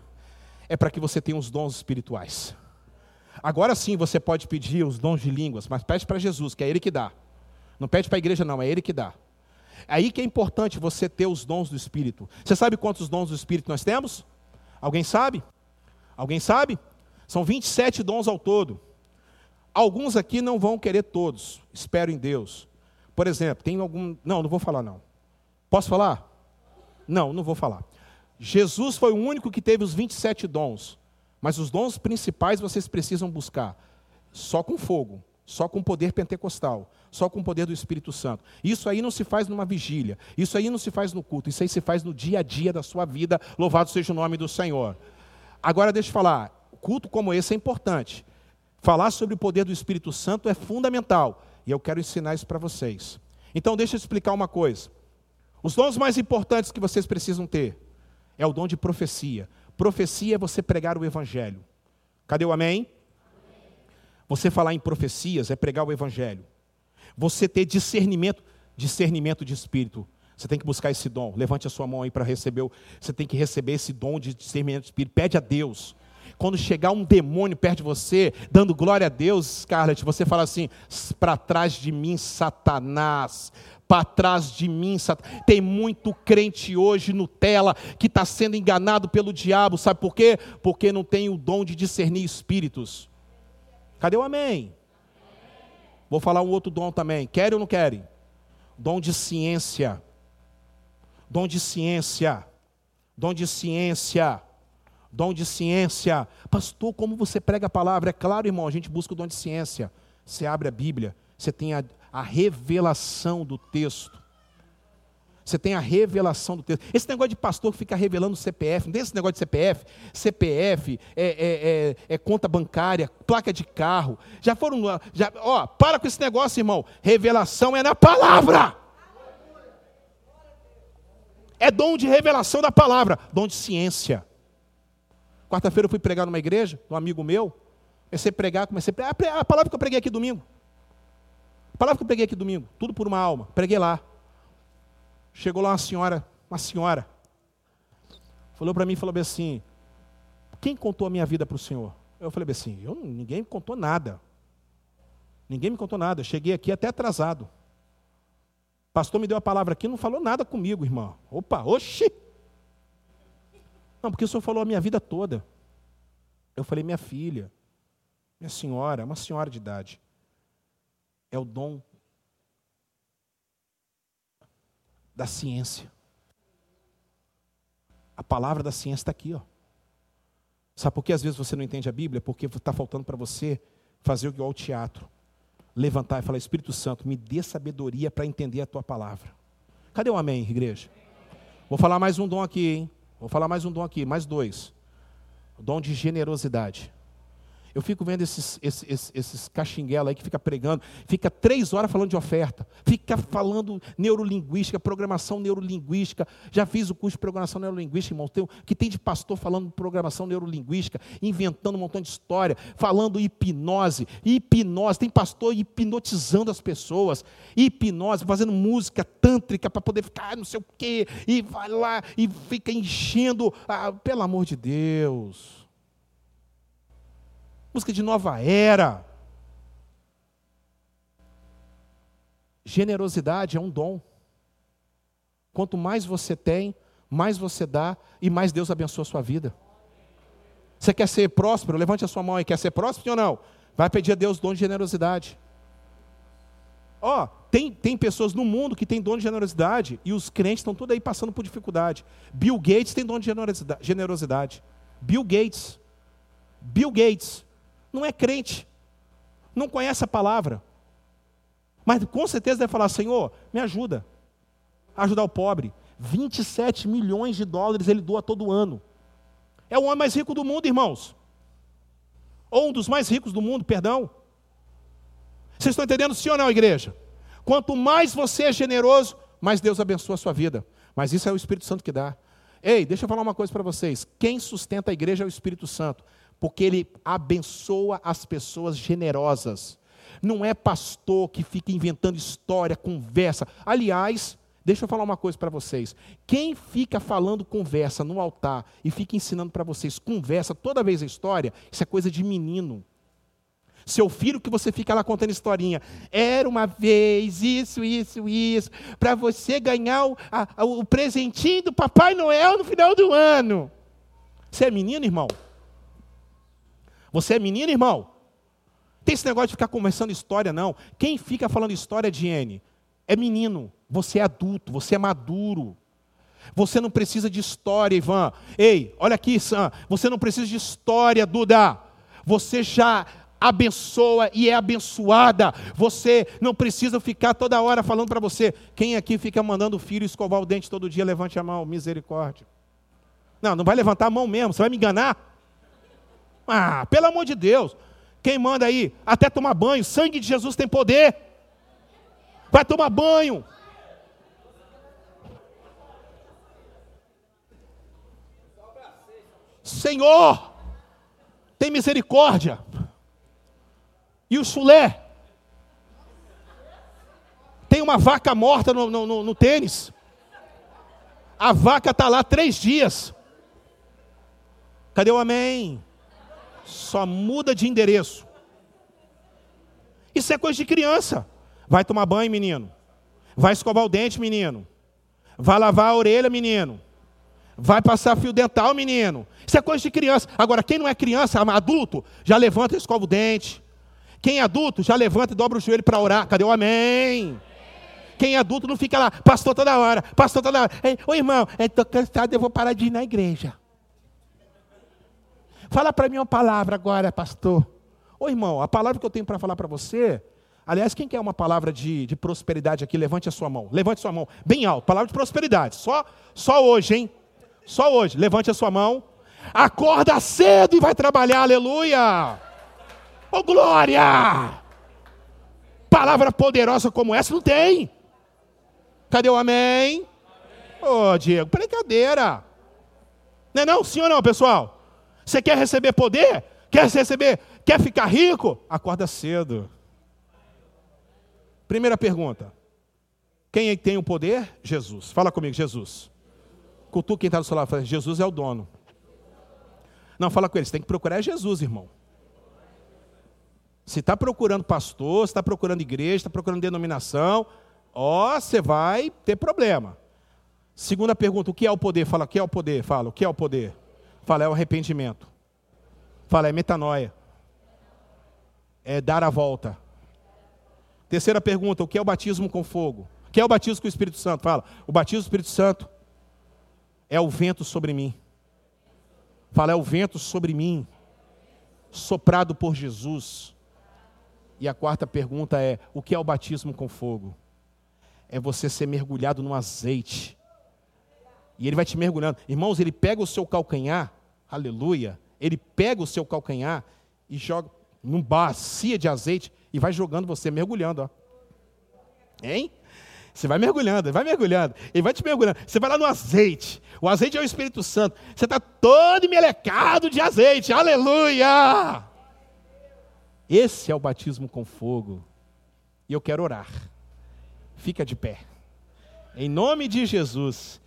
é para que você tenha os dons espirituais. Agora sim você pode pedir os dons de línguas, mas pede para Jesus, que é Ele que dá. Não pede para a igreja, não, é Ele que dá. Aí que é importante você ter os dons do Espírito. Você sabe quantos dons do Espírito nós temos? Alguém sabe? Alguém sabe? São 27 dons ao todo. Alguns aqui não vão querer todos. Espero em Deus. Por exemplo, tem algum. Não, não vou falar, não. Posso falar? Não, não vou falar. Jesus foi o único que teve os 27 dons. Mas os dons principais vocês precisam buscar só com fogo, só com poder pentecostal, só com o poder do Espírito Santo. Isso aí não se faz numa vigília, isso aí não se faz no culto, isso aí se faz no dia a dia da sua vida. Louvado seja o nome do Senhor. Agora deixa eu falar, culto como esse é importante. Falar sobre o poder do Espírito Santo é fundamental. E eu quero ensinar isso para vocês. Então deixa eu explicar uma coisa. Os dons mais importantes que vocês precisam ter é o dom de profecia. Profecia é você pregar o evangelho. Cadê o amém? amém. Você falar em profecias é pregar o evangelho. Você ter discernimento, discernimento de espírito. Você tem que buscar esse dom. Levante a sua mão aí para receber. Você tem que receber esse dom de discernimento de espírito. Pede a Deus. Quando chegar um demônio perto de você, dando glória a Deus, Scarlett, você fala assim: para trás de mim, Satanás. Para trás de mim, Satanás. Tem muito crente hoje no tela que está sendo enganado pelo diabo. Sabe por quê? Porque não tem o dom de discernir espíritos. Cadê o amém? Vou falar um outro dom também. Querem ou não querem? Dom de ciência. Dom de ciência. Dom de ciência. Dom de ciência. Pastor, como você prega a palavra? É claro, irmão, a gente busca o dom de ciência. Você abre a Bíblia, você tem a, a revelação do texto. Você tem a revelação do texto. Esse negócio de pastor que fica revelando CPF, não tem esse negócio de CPF? CPF é, é, é, é, conta bancária, placa de carro. Já foram. Já, ó, para com esse negócio, irmão. Revelação é na palavra. É dom de revelação da palavra, dom de ciência. Quarta-feira eu fui pregar numa igreja, um amigo meu. Comecei a pregar, comecei a pregar. A palavra que eu preguei aqui domingo. A palavra que eu preguei aqui domingo, tudo por uma alma. Preguei lá. Chegou lá uma senhora, uma senhora. Falou para mim, falou assim: Quem contou a minha vida para o senhor? Eu falei assim: eu, ninguém me contou nada. Ninguém me contou nada. Eu cheguei aqui até atrasado pastor me deu a palavra aqui, não falou nada comigo, irmão. Opa, oxi! Não, porque o senhor falou a minha vida toda. Eu falei, minha filha, minha senhora, uma senhora de idade. É o dom da ciência. A palavra da ciência está aqui, ó. Sabe por que às vezes você não entende a Bíblia? Porque está faltando para você fazer igual ao teatro levantar e falar: Espírito Santo, me dê sabedoria para entender a tua palavra. Cadê o amém, igreja? Vou falar mais um dom aqui, hein? Vou falar mais um dom aqui, mais dois. O dom de generosidade. Eu fico vendo esses, esses, esses, esses aí que fica pregando, fica três horas falando de oferta, fica falando neurolinguística, programação neurolinguística. Já fiz o curso de programação neurolinguística, irmão. Tem, que tem de pastor falando de programação neurolinguística, inventando um montão de história, falando hipnose, hipnose. Tem pastor hipnotizando as pessoas, hipnose, fazendo música tântrica para poder ficar não sei o quê, e vai lá e fica enchendo. Ah, pelo amor de Deus música de nova era. Generosidade é um dom. Quanto mais você tem, mais você dá e mais Deus abençoa a sua vida. Você quer ser próspero? Levante a sua mão aí. Quer ser próspero ou não? Vai pedir a Deus dom de generosidade. Ó, oh, tem, tem pessoas no mundo que têm dom de generosidade e os crentes estão tudo aí passando por dificuldade. Bill Gates tem dom de generosidade. Bill Gates. Bill Gates não é crente, não conhece a palavra, mas com certeza deve falar: Senhor, me ajuda ajudar o pobre. 27 milhões de dólares ele doa todo ano. É o homem mais rico do mundo, irmãos. Ou um dos mais ricos do mundo, perdão. Vocês estão entendendo sim ou não, igreja? Quanto mais você é generoso, mais Deus abençoa a sua vida. Mas isso é o Espírito Santo que dá. Ei, deixa eu falar uma coisa para vocês. Quem sustenta a igreja é o Espírito Santo porque ele abençoa as pessoas generosas. Não é pastor que fica inventando história, conversa. Aliás, deixa eu falar uma coisa para vocês. Quem fica falando conversa no altar e fica ensinando para vocês conversa toda vez a história, isso é coisa de menino. Seu filho que você fica lá contando historinha. Era uma vez isso, isso, isso, para você ganhar o, a, o presentinho do Papai Noel no final do ano. Você é menino, irmão? Você é menino, irmão? Tem esse negócio de ficar conversando história, não. Quem fica falando história de N é menino. Você é adulto, você é maduro. Você não precisa de história, Ivan. Ei, olha aqui, Sam. Você não precisa de história, Duda. Você já abençoa e é abençoada. Você não precisa ficar toda hora falando para você. Quem aqui fica mandando o filho escovar o dente todo dia, levante a mão. Misericórdia. Não, não vai levantar a mão mesmo. Você vai me enganar? Ah, pelo amor de Deus. Quem manda aí? Até tomar banho. Sangue de Jesus tem poder. Vai tomar banho. Senhor, tem misericórdia. E o chulé? Tem uma vaca morta no, no, no tênis. A vaca está lá três dias. Cadê o amém? Só muda de endereço. Isso é coisa de criança. Vai tomar banho, menino. Vai escovar o dente, menino. Vai lavar a orelha, menino. Vai passar fio dental, menino. Isso é coisa de criança. Agora, quem não é criança, adulto, já levanta e escova o dente. Quem é adulto, já levanta e dobra o joelho para orar. Cadê o amém? Quem é adulto não fica lá, pastor toda hora, pastor toda hora. Ô irmão, estou cansado, eu vou parar de ir na igreja. Fala para mim uma palavra agora, pastor. Ô irmão, a palavra que eu tenho para falar para você. Aliás, quem quer uma palavra de, de prosperidade aqui, levante a sua mão. Levante a sua mão, bem alto. Palavra de prosperidade. Só, só hoje, hein? Só hoje. Levante a sua mão. Acorda cedo e vai trabalhar, aleluia. Oh, glória! Palavra poderosa como essa não tem. Cadê o amém? Ô oh, Diego, brincadeira. Não é não? Sim ou não, pessoal? Você quer receber poder? Quer receber? Quer ficar rico? Acorda cedo. Primeira pergunta. Quem é que tem o poder? Jesus. Fala comigo, Jesus. Cultua quem está do seu lado. Fala, Jesus é o dono. Não, fala com eles. Tem que procurar Jesus, irmão. Se está procurando pastor, se está procurando igreja, está procurando denominação, ó, você vai ter problema. Segunda pergunta, o que é o poder? Fala, o que é o poder? Fala, o que é o poder? Fala, é o arrependimento. Fala, é metanoia. É dar a volta. Terceira pergunta, o que é o batismo com fogo? O que é o batismo com o Espírito Santo? Fala, o batismo do Espírito Santo é o vento sobre mim. Fala, é o vento sobre mim, soprado por Jesus. E a quarta pergunta é: o que é o batismo com fogo? É você ser mergulhado no azeite. E ele vai te mergulhando. Irmãos, ele pega o seu calcanhar, aleluia. Ele pega o seu calcanhar e joga num bacia de azeite e vai jogando você, mergulhando. Ó. Hein? Você vai mergulhando, vai mergulhando, ele vai te mergulhando. Você vai lá no azeite. O azeite é o Espírito Santo. Você está todo melecado de azeite. Aleluia! Esse é o batismo com fogo. E eu quero orar. Fica de pé. Em nome de Jesus.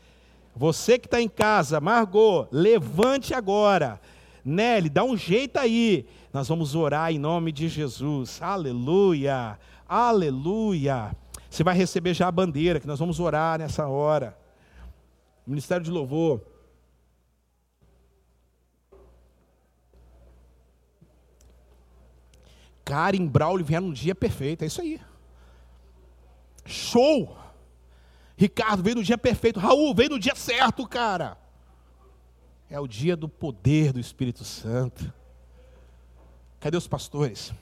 Você que está em casa, Margot, levante agora. Nelly, dá um jeito aí. Nós vamos orar em nome de Jesus. Aleluia. Aleluia. Você vai receber já a bandeira, que nós vamos orar nessa hora. Ministério de Louvor. Karen Braulio vieram no dia perfeito, é isso aí. Show! Ricardo veio no dia perfeito. Raul veio no dia certo, cara. É o dia do poder do Espírito Santo. Cadê os pastores?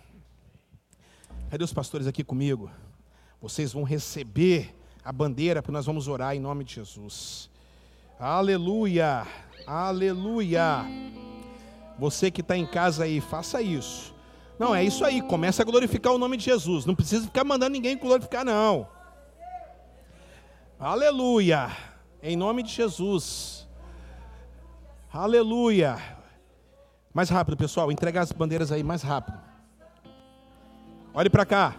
Cadê os pastores aqui comigo? Vocês vão receber a bandeira, porque nós vamos orar em nome de Jesus. Aleluia! Aleluia! Você que está em casa aí, faça isso. Não, é isso aí, começa a glorificar o nome de Jesus. Não precisa ficar mandando ninguém glorificar, não. Aleluia! Em nome de Jesus. Aleluia! Mais rápido, pessoal, entrega as bandeiras aí mais rápido. Olhe para cá.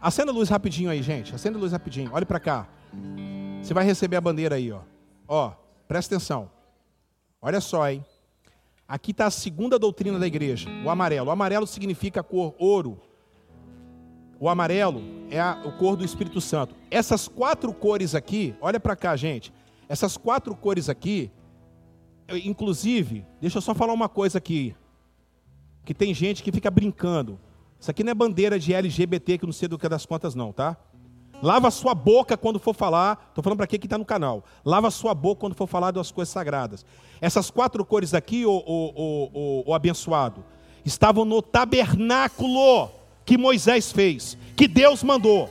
Acenda a luz rapidinho aí, gente. Acenda a luz rapidinho. Olhe para cá. Você vai receber a bandeira aí, ó. Ó, presta atenção. Olha só, hein? Aqui está a segunda doutrina da igreja, o amarelo. O amarelo significa a cor ouro. O amarelo é a, o cor do Espírito Santo. Essas quatro cores aqui, olha para cá, gente. Essas quatro cores aqui, inclusive, deixa eu só falar uma coisa aqui. Que tem gente que fica brincando. Isso aqui não é bandeira de LGBT que não sei do que é das contas, não, tá? Lava sua boca quando for falar. Estou falando para quem está no canal. Lava sua boca quando for falar das coisas sagradas. Essas quatro cores aqui, o abençoado, estavam no tabernáculo que Moisés fez, que Deus mandou.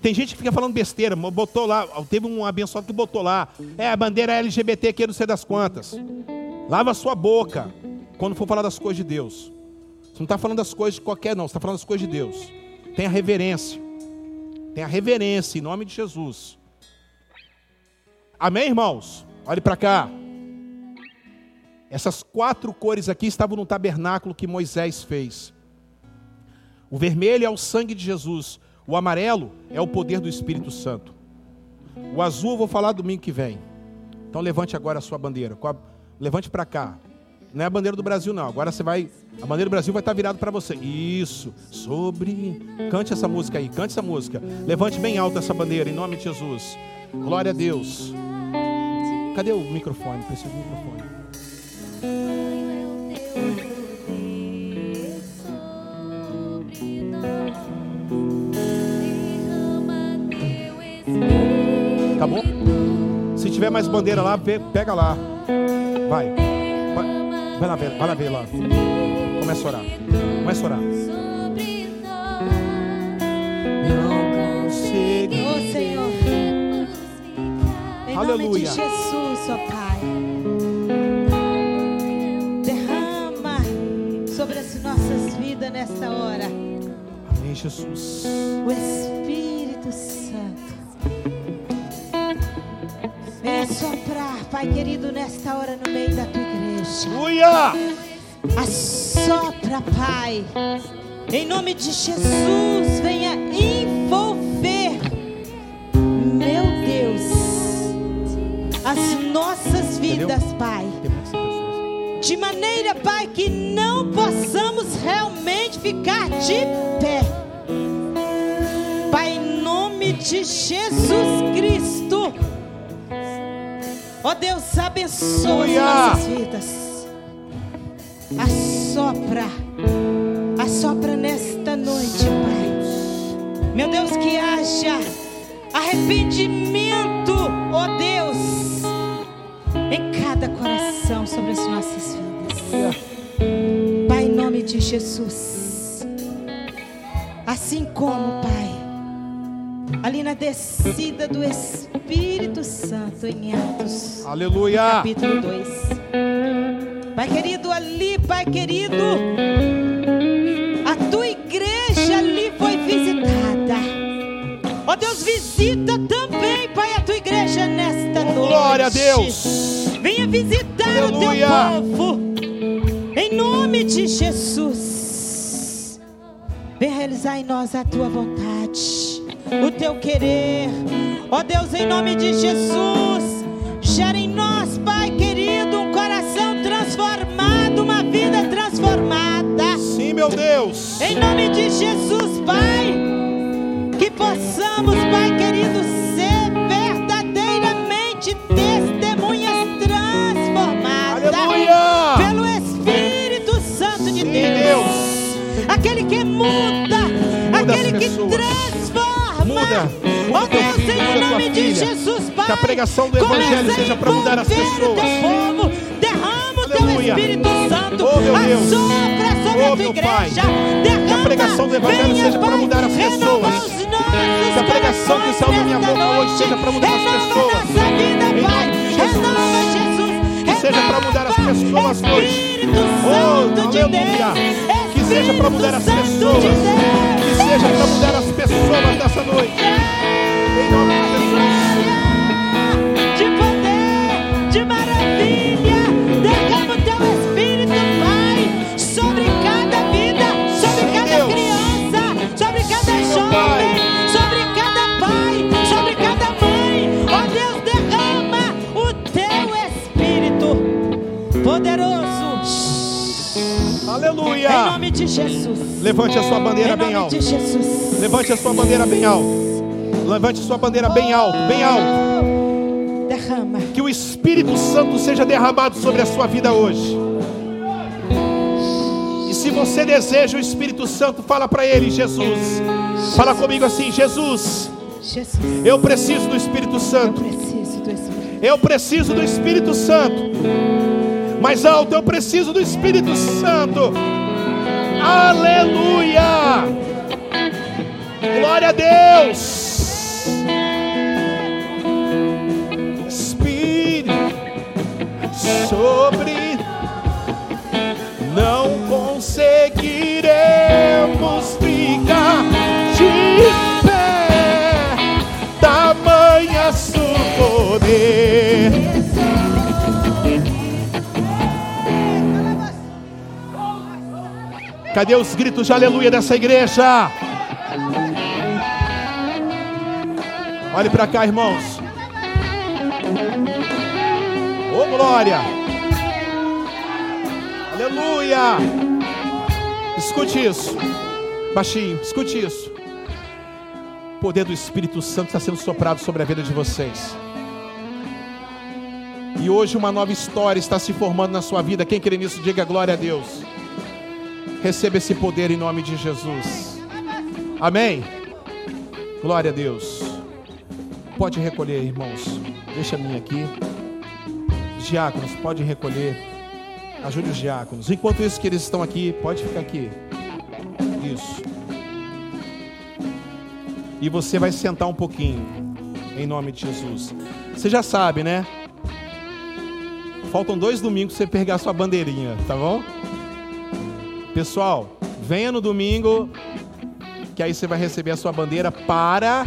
Tem gente que fica falando besteira, botou lá, teve um abençoado que botou lá, é a bandeira LGBT que não sei das quantas. Lava sua boca quando for falar das coisas de Deus. Você não está falando das coisas de qualquer, não, você está falando das coisas de Deus. Tenha reverência. Tenha reverência em nome de Jesus. Amém, irmãos? Olhe para cá. Essas quatro cores aqui estavam no tabernáculo que Moisés fez. O vermelho é o sangue de Jesus, o amarelo é o poder do Espírito Santo. O azul eu vou falar domingo que vem. Então levante agora a sua bandeira. Levante para cá. Não é a bandeira do Brasil, não. Agora você vai. A bandeira do Brasil vai estar virada para você. Isso. Sobre. Cante essa música aí. Cante essa música. Levante bem alto essa bandeira, em nome de Jesus. Glória a Deus. Cadê o microfone? Preciso do microfone. Acabou? Se tiver mais bandeira lá, pega lá. Vai. Vai lá ver, vai lá ver lá. Começa a orar. Começa a orar. Não consigo. Oh, Senhor. Em Aleluia. nome de Jesus, ó Pai. Jesus. O Espírito Santo. Venha soprar, Pai querido, nesta hora no meio da tua igreja. Aleluia! Assopra, Pai. Em nome de Jesus, venha envolver, meu Deus, as nossas vidas, Pai. De maneira, Pai, que não possamos realmente ficar de de Jesus Cristo. Ó oh Deus, abençoa as nossas vidas. Assopra, assopra nesta noite, Pai. Meu Deus, que haja arrependimento, ó oh Deus, em cada coração sobre as nossas vidas. Pai, em nome de Jesus. Assim como, Pai ali na descida do Espírito Santo em Atos. Aleluia. Capítulo 2. Pai querido, ali, Pai querido, a tua igreja ali foi visitada. Ó oh, Deus, visita também, Pai, a tua igreja nesta oh, noite. Glória a Deus. Venha visitar Aleluia. o teu povo. Em nome de Jesus. Venha realizar em nós a tua vontade o teu querer. Ó Deus, em nome de Jesus, gera em nós, Pai querido, um coração transformado, uma vida transformada. Sim, meu Deus. Em nome de Jesus, Pai, que possamos, Pai querido, ser verdadeiramente testemunhas transformadas Aleluia. pelo Espírito Santo de Sim, Deus. Deus. Aquele que muda, muda aquele que transforma Muda. Muda teu filho, muda tua filha. Jesus, que a pregação do Evangelho seja para mudar as pessoas. Povo, derrama o teu Espírito Santo. Oh, meu Deus. Assopra sobre oh, a tua igreja. Derrama, que a pregação do Evangelho seja para mudar as pessoas. Que a pregação que saiu da minha boca hoje seja para mudar as pessoas. Vida, em nome de Jesus. Que seja para mudar as pessoas hoje. Oh, aleluia que seja para mudar as pessoas, que seja para mudar as pessoas dessa noite, em nome de Jesus. De poder, de maravilha, derrama o teu Espírito, Pai, sobre cada vida, sobre cada criança, sobre cada jovem, sobre cada pai, sobre cada mãe. Ó Deus, derrama o teu Espírito poderoso. Aleluia. De Jesus. Levante a sua bandeira bem alto. Levante a sua bandeira bem alto. Levante a sua bandeira bem alto, bem alto. Derrama. Que o Espírito Santo seja derramado sobre a sua vida hoje. E se você deseja o Espírito Santo, fala para ele, Jesus. Fala comigo assim, Jesus. Eu preciso do Espírito Santo. Eu preciso do Espírito. Eu preciso do Espírito Santo mais alto, eu preciso do Espírito Santo. Aleluia! Glória a Deus! Espírito sobre Cadê os gritos de aleluia dessa igreja? Olhe para cá, irmãos. Ô oh, glória! Aleluia! Escute isso. Baixinho, escute isso. O poder do Espírito Santo está sendo soprado sobre a vida de vocês. E hoje uma nova história está se formando na sua vida. Quem crê nisso, diga glória a Deus. Receba esse poder em nome de Jesus. Amém. Glória a Deus. Pode recolher, irmãos. Deixa a minha aqui. Diáconos, pode recolher. Ajude os diáconos. Enquanto isso que eles estão aqui, pode ficar aqui. Isso. E você vai sentar um pouquinho. Em nome de Jesus. Você já sabe, né? Faltam dois domingos para você pegar sua bandeirinha, tá bom? Pessoal, venha no domingo, que aí você vai receber a sua bandeira para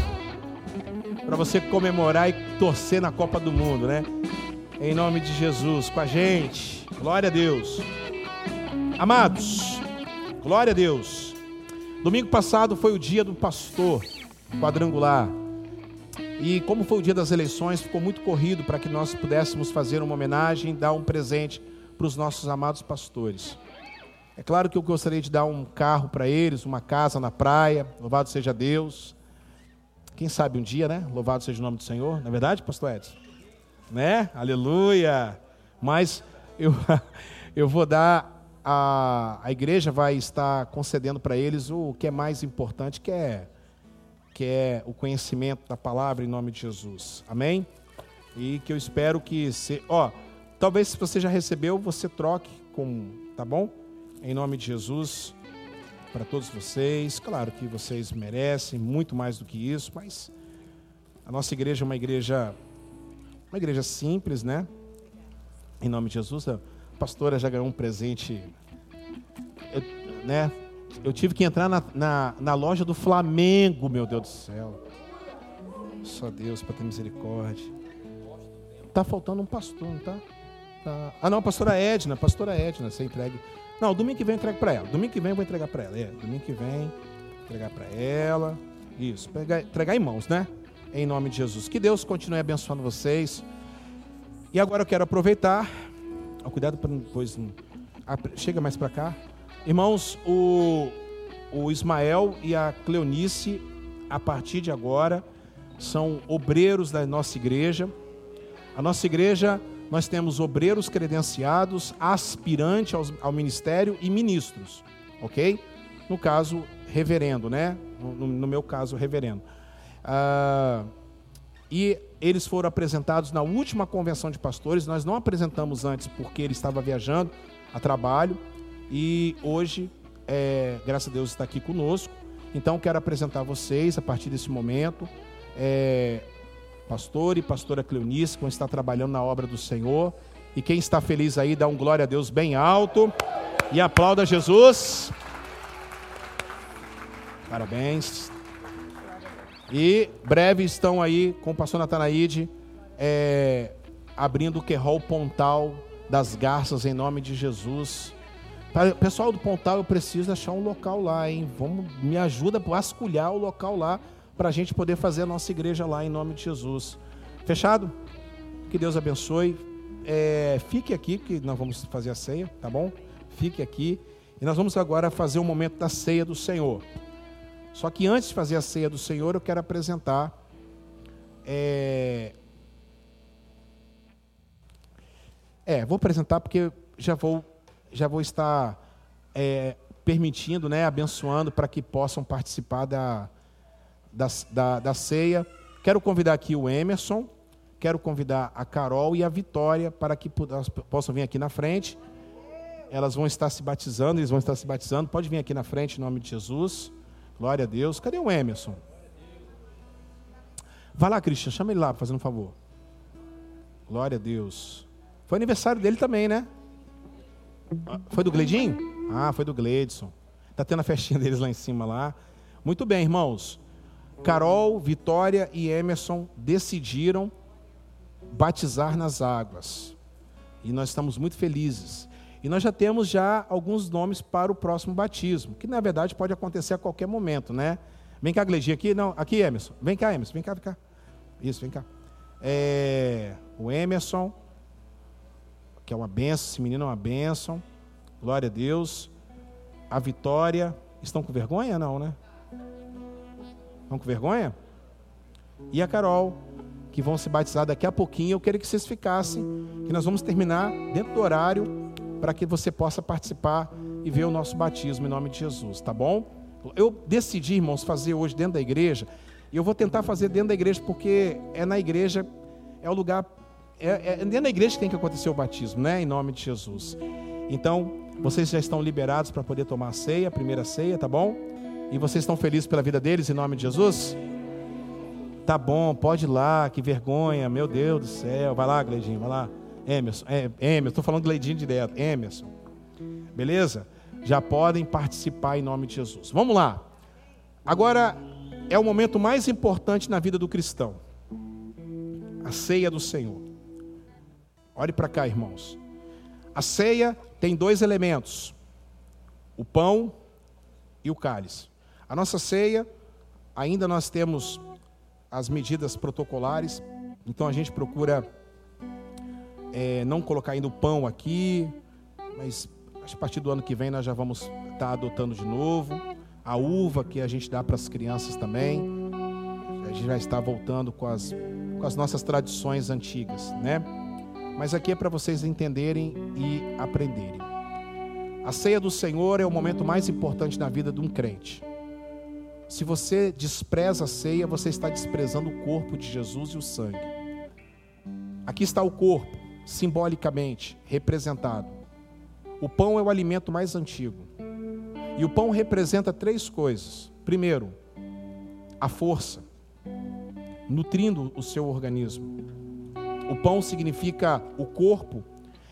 para você comemorar e torcer na Copa do Mundo, né? Em nome de Jesus, com a gente. Glória a Deus. Amados, glória a Deus. Domingo passado foi o dia do pastor quadrangular. E como foi o dia das eleições, ficou muito corrido para que nós pudéssemos fazer uma homenagem, dar um presente para os nossos amados pastores. É claro que eu gostaria de dar um carro para eles, uma casa na praia, louvado seja Deus. Quem sabe um dia, né? Louvado seja o nome do Senhor, não é verdade, pastor Edson? Né? Aleluia! Mas eu, eu vou dar, a, a igreja vai estar concedendo para eles o que é mais importante, que é, que é o conhecimento da palavra em nome de Jesus. Amém? E que eu espero que, se, ó, talvez se você já recebeu, você troque com, tá bom? Em nome de Jesus, para todos vocês. Claro que vocês merecem muito mais do que isso, mas a nossa igreja é uma igreja, uma igreja simples, né? Em nome de Jesus, a pastora já ganhou um presente, eu, né? Eu tive que entrar na, na, na loja do Flamengo, meu Deus do céu. Só Deus para ter misericórdia. Tá faltando um pastor, não tá? tá? Ah, não, pastora Edna, pastora Edna, você entregue não, domingo que vem eu entrego para ela. Domingo que vem eu vou entregar para ela. É, domingo que vem, entregar para ela. Isso, pegar, entregar em mãos, né? Em nome de Jesus. Que Deus continue abençoando vocês. E agora eu quero aproveitar. Ó, cuidado para depois. Chega mais para cá. Irmãos, o, o Ismael e a Cleonice, a partir de agora, são obreiros da nossa igreja. A nossa igreja nós temos obreiros credenciados, aspirantes ao, ao ministério e ministros, ok? No caso, reverendo, né? No, no meu caso, reverendo. Ah, e eles foram apresentados na última convenção de pastores. Nós não apresentamos antes porque ele estava viajando a trabalho. E hoje, é, graças a Deus, está aqui conosco. Então, quero apresentar a vocês, a partir desse momento, é, pastor e pastora Cleonice, que vão estar trabalhando na obra do Senhor. E quem está feliz aí, dá um glória a Deus bem alto e aplauda Jesus. Parabéns. E breve estão aí com o pastor Natanaide é, abrindo o Querol Pontal das Garças em nome de Jesus. Pessoal do Pontal, eu preciso achar um local lá, hein? Vamos, me ajuda a vasculhar o local lá para a gente poder fazer a nossa igreja lá em nome de Jesus. Fechado? Que Deus abençoe. É, fique aqui, que nós vamos fazer a ceia, tá bom? Fique aqui. E nós vamos agora fazer o momento da ceia do Senhor. Só que antes de fazer a ceia do Senhor, eu quero apresentar. É, é vou apresentar porque já vou, já vou estar é, permitindo, né, abençoando para que possam participar da, da, da, da ceia. Quero convidar aqui o Emerson, quero convidar a Carol e a Vitória para que possam vir aqui na frente. Elas vão estar se batizando, eles vão estar se batizando. Pode vir aqui na frente em nome de Jesus. Glória a Deus. Cadê o Emerson? Vai lá, Cristian, chama ele lá, fazendo um favor. Glória a Deus. Foi aniversário dele também, né? Foi do Gledinho? Ah, foi do Gledson. Está tendo a festinha deles lá em cima lá. Muito bem, irmãos. Carol, Vitória e Emerson decidiram batizar nas águas. E nós estamos muito felizes. E nós já temos já alguns nomes para o próximo batismo, que na verdade pode acontecer a qualquer momento, né? Vem cá, Gledinha, aqui, não, aqui, Emerson. Vem cá, Emerson, vem cá, vem cá. Isso, vem cá. É, o Emerson, que é uma benção, esse menino é uma benção. Glória a Deus. A Vitória. Estão com vergonha? Não, né? Estão com vergonha? E a Carol, que vão se batizar daqui a pouquinho. Eu queria que vocês ficassem, que nós vamos terminar dentro do horário, para que você possa participar e ver o nosso batismo em nome de Jesus, tá bom? Eu decidi, irmãos, fazer hoje dentro da igreja, e eu vou tentar fazer dentro da igreja, porque é na igreja, é o lugar, é, é dentro da igreja que tem que acontecer o batismo, né? Em nome de Jesus. Então, vocês já estão liberados para poder tomar a ceia, a primeira ceia, tá bom? E vocês estão felizes pela vida deles em nome de Jesus? Tá bom, pode ir lá, que vergonha, meu Deus do céu. Vai lá, Gleidinho, vai lá. Emerson, é, Emerson, estou falando Gleidinho direto. Emerson. Beleza? Já podem participar em nome de Jesus. Vamos lá. Agora é o momento mais importante na vida do cristão. A ceia do Senhor. Olhe para cá, irmãos. A ceia tem dois elementos: o pão e o cálice. A nossa ceia, ainda nós temos as medidas protocolares, então a gente procura é, não colocar ainda o pão aqui, mas a partir do ano que vem nós já vamos estar tá adotando de novo. A uva que a gente dá para as crianças também. A gente já está voltando com as, com as nossas tradições antigas, né? Mas aqui é para vocês entenderem e aprenderem. A ceia do Senhor é o momento mais importante na vida de um crente. Se você despreza a ceia, você está desprezando o corpo de Jesus e o sangue. Aqui está o corpo, simbolicamente representado. O pão é o alimento mais antigo. E o pão representa três coisas. Primeiro, a força, nutrindo o seu organismo. O pão significa o corpo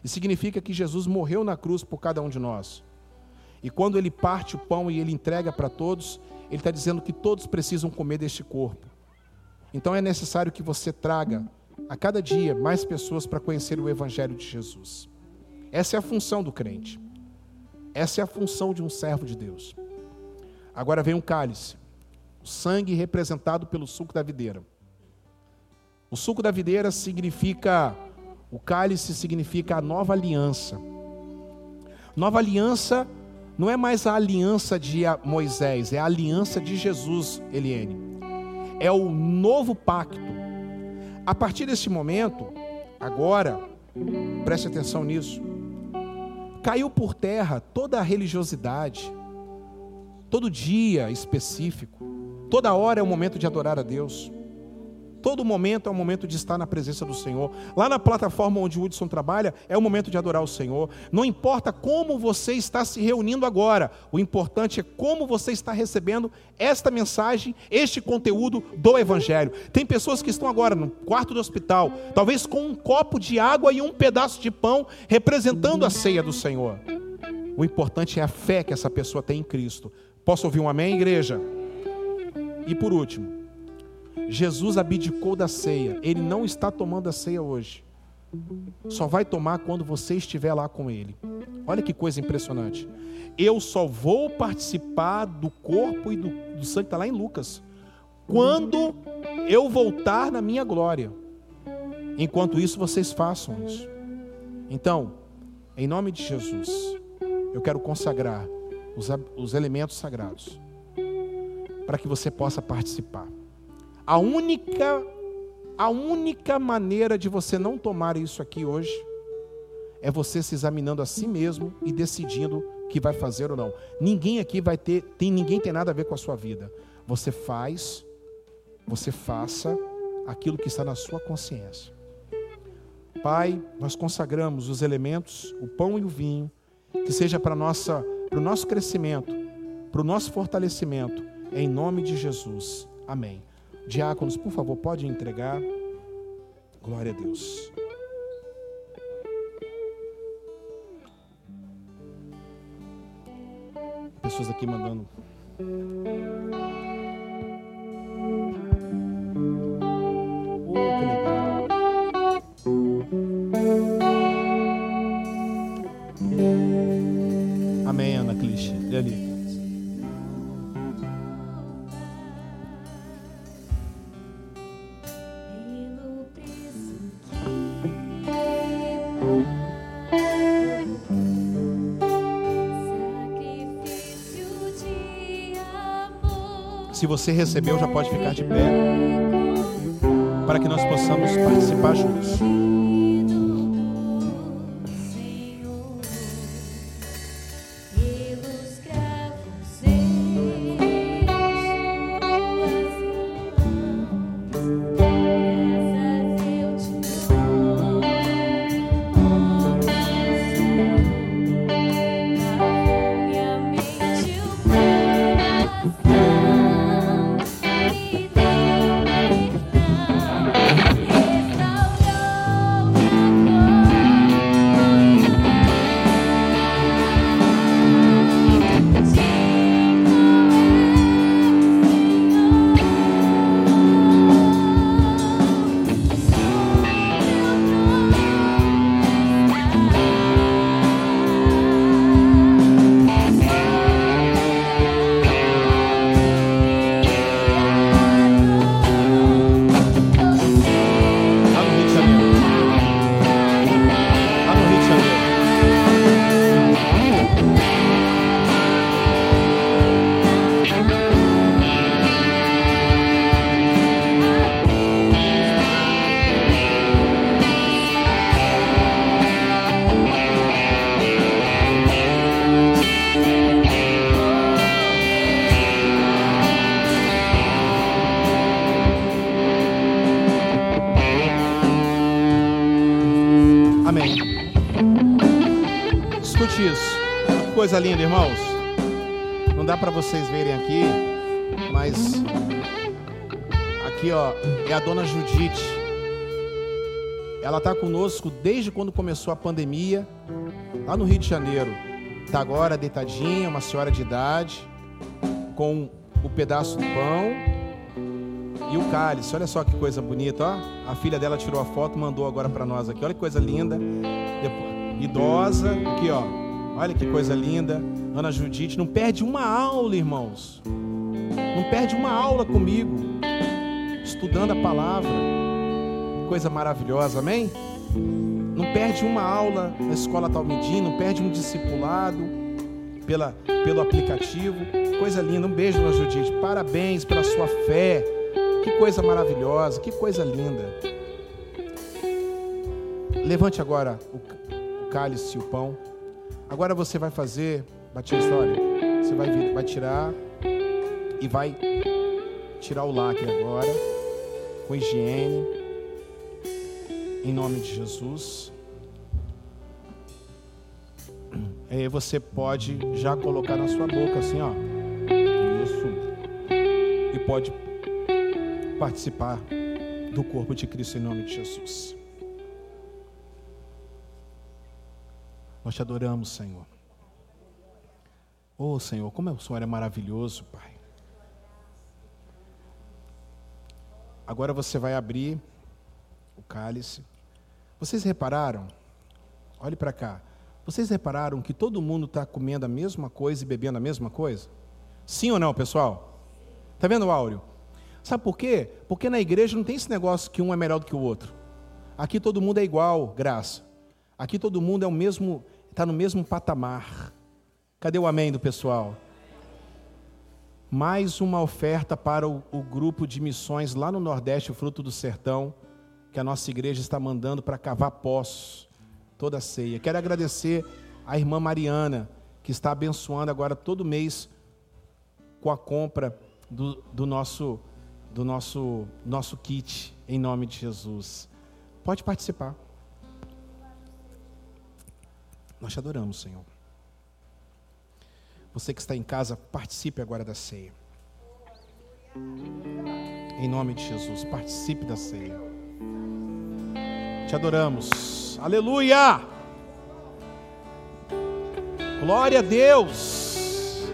e significa que Jesus morreu na cruz por cada um de nós. E quando ele parte o pão e ele entrega para todos, ele está dizendo que todos precisam comer deste corpo. Então é necessário que você traga a cada dia mais pessoas para conhecer o Evangelho de Jesus. Essa é a função do crente. Essa é a função de um servo de Deus. Agora vem um cálice, o sangue representado pelo suco da videira. O suco da videira significa, o cálice significa a nova aliança. Nova aliança não é mais a aliança de Moisés, é a aliança de Jesus, Eliene. É o novo pacto. A partir desse momento, agora, preste atenção nisso, caiu por terra toda a religiosidade, todo dia específico, toda hora é o momento de adorar a Deus. Todo momento é o momento de estar na presença do Senhor. Lá na plataforma onde o Hudson trabalha, é o momento de adorar o Senhor. Não importa como você está se reunindo agora, o importante é como você está recebendo esta mensagem, este conteúdo do Evangelho. Tem pessoas que estão agora no quarto do hospital, talvez com um copo de água e um pedaço de pão, representando a ceia do Senhor. O importante é a fé que essa pessoa tem em Cristo. Posso ouvir um amém, igreja? E por último, Jesus abdicou da ceia. Ele não está tomando a ceia hoje. Só vai tomar quando você estiver lá com ele. Olha que coisa impressionante. Eu só vou participar do corpo e do, do sangue, está lá em Lucas. Quando eu voltar na minha glória. Enquanto isso, vocês façam isso. Então, em nome de Jesus, eu quero consagrar os, os elementos sagrados para que você possa participar. A única a única maneira de você não tomar isso aqui hoje é você se examinando a si mesmo e decidindo que vai fazer ou não. Ninguém aqui vai ter, tem ninguém tem nada a ver com a sua vida. Você faz, você faça aquilo que está na sua consciência. Pai, nós consagramos os elementos, o pão e o vinho, que seja para nossa, para o nosso crescimento, para o nosso fortalecimento, em nome de Jesus. Amém. Diáconos, por favor, pode entregar. Glória a Deus. Pessoas aqui mandando. Oh. Amém, Ana Cliche. E ali. Se você recebeu, já pode ficar de pé para que nós possamos participar juntos. Escute isso. Que coisa linda, irmãos. Não dá para vocês verem aqui, mas aqui, ó, é a dona Judite. Ela tá conosco desde quando começou a pandemia, lá no Rio de Janeiro. Tá agora deitadinha, uma senhora de idade, com o pedaço do pão e o cálice. Olha só que coisa bonita, ó. A filha dela tirou a foto, mandou agora para nós aqui. Olha que coisa linda. Depois, idosa, aqui, ó. Olha que coisa linda. Ana Judite, não perde uma aula, irmãos. Não perde uma aula comigo, estudando a palavra. Coisa maravilhosa, amém? Não perde uma aula na escola Talmidim, não perde um discipulado pela, pelo aplicativo. Coisa linda. Um beijo, Ana Judite. Parabéns pela sua fé. Que coisa maravilhosa, que coisa linda. Levante agora o, o cálice e o pão. Agora você vai fazer, bati a história. Você vai, vir- vai tirar e vai tirar o lacre agora, com higiene, em nome de Jesus. Aí você pode já colocar na sua boca assim, ó. Isso. E pode participar do corpo de Cristo em nome de Jesus. Nós te adoramos, Senhor. Oh, Senhor, como o Senhor é maravilhoso, Pai. Agora você vai abrir o cálice. Vocês repararam? Olhe para cá. Vocês repararam que todo mundo está comendo a mesma coisa e bebendo a mesma coisa? Sim ou não, pessoal? Tá vendo, Áureo? Sabe por quê? Porque na igreja não tem esse negócio que um é melhor do que o outro. Aqui todo mundo é igual, graça. Aqui todo mundo é o mesmo, está no mesmo patamar. Cadê o amém do pessoal? Mais uma oferta para o, o grupo de missões lá no Nordeste, o Fruto do Sertão, que a nossa igreja está mandando para cavar poços, toda a ceia. Quero agradecer a irmã Mariana, que está abençoando agora todo mês com a compra do, do nosso do nosso nosso kit em nome de Jesus. Pode participar. Nós te adoramos, Senhor. Você que está em casa, participe agora da ceia. Em nome de Jesus, participe da ceia. Te adoramos. Aleluia! Glória a Deus!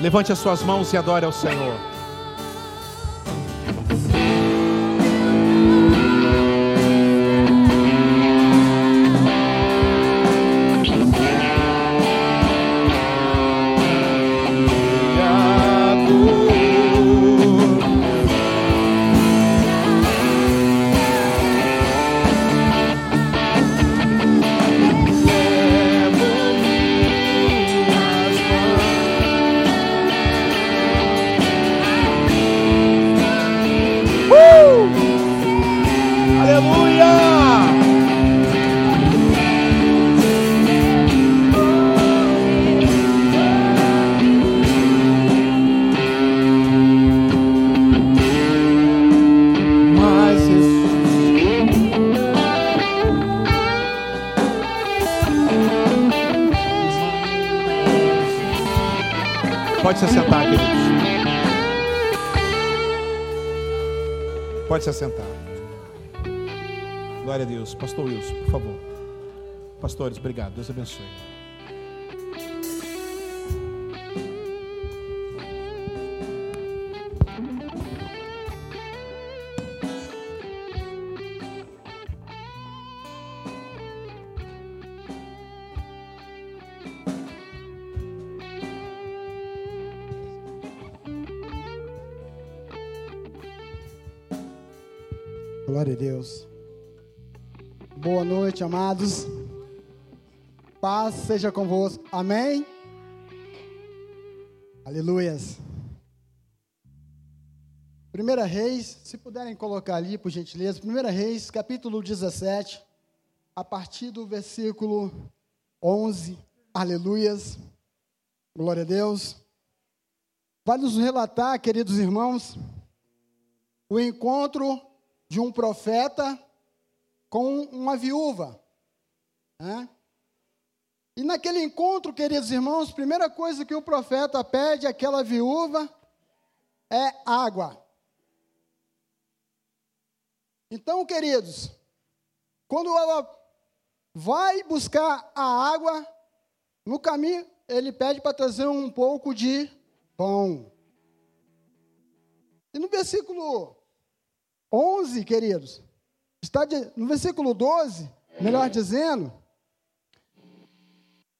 Levante as suas mãos e adore ao Senhor. Pastores, obrigado. Deus abençoe. Seja convosco. Amém? Aleluias. Primeira Reis, se puderem colocar ali, por gentileza. Primeira Reis, capítulo 17, a partir do versículo 11. Aleluias. Glória a Deus. Vai nos relatar, queridos irmãos, o encontro de um profeta com uma viúva. né? E naquele encontro, queridos irmãos, primeira coisa que o profeta pede àquela viúva é água. Então, queridos, quando ela vai buscar a água, no caminho ele pede para trazer um pouco de pão. E no versículo 11, queridos, está de- no versículo 12, melhor dizendo,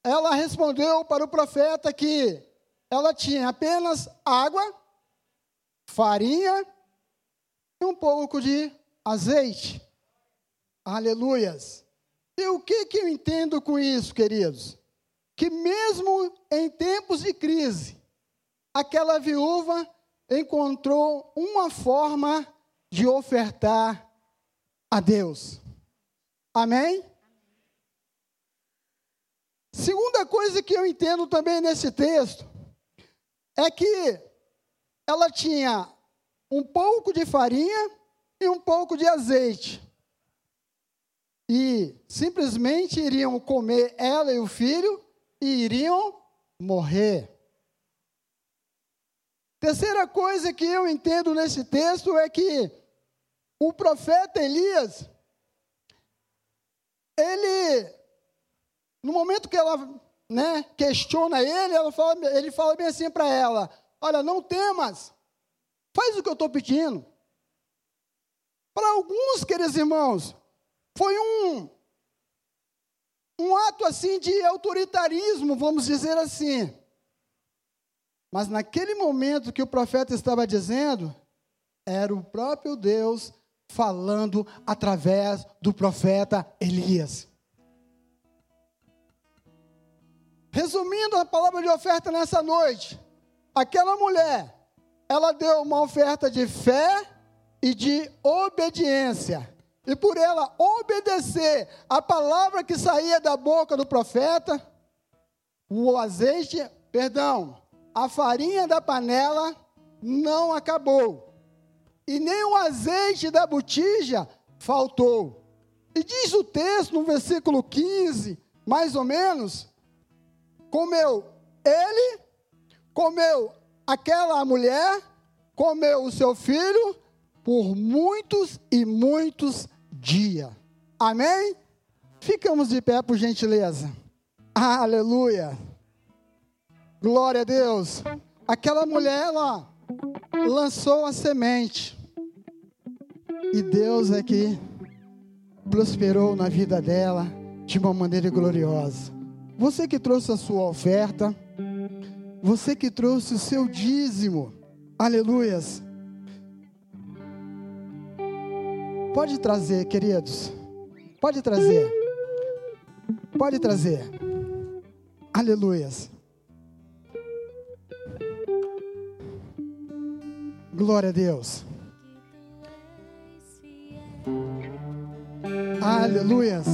ela respondeu para o profeta que ela tinha apenas água, farinha e um pouco de azeite. Aleluias. E o que, que eu entendo com isso, queridos? Que mesmo em tempos de crise, aquela viúva encontrou uma forma de ofertar a Deus. Amém? Segunda coisa que eu entendo também nesse texto é que ela tinha um pouco de farinha e um pouco de azeite. E simplesmente iriam comer ela e o filho e iriam morrer. Terceira coisa que eu entendo nesse texto é que o profeta Elias, ele, no momento que ela né, questiona ele, ela fala, ele fala bem assim para ela: Olha, não temas, faz o que eu estou pedindo. Para alguns, queridos irmãos, foi um, um ato assim de autoritarismo, vamos dizer assim. Mas naquele momento que o profeta estava dizendo, era o próprio Deus falando através do profeta Elias. Resumindo a palavra de oferta nessa noite, aquela mulher, ela deu uma oferta de fé e de obediência. E por ela obedecer a palavra que saía da boca do profeta, o azeite, perdão, a farinha da panela não acabou. E nem o azeite da botija faltou. E diz o texto no versículo 15, mais ou menos, comeu ele, comeu aquela mulher, comeu o seu filho por muitos e muitos dias. Amém? Ficamos de pé por gentileza. Aleluia. Glória a Deus. Aquela mulher, ela lançou a semente. E Deus é que prosperou na vida dela de uma maneira gloriosa. Você que trouxe a sua oferta, você que trouxe o seu dízimo, aleluias. Pode trazer, queridos, pode trazer, pode trazer, aleluias. Glória a Deus. Aleluias.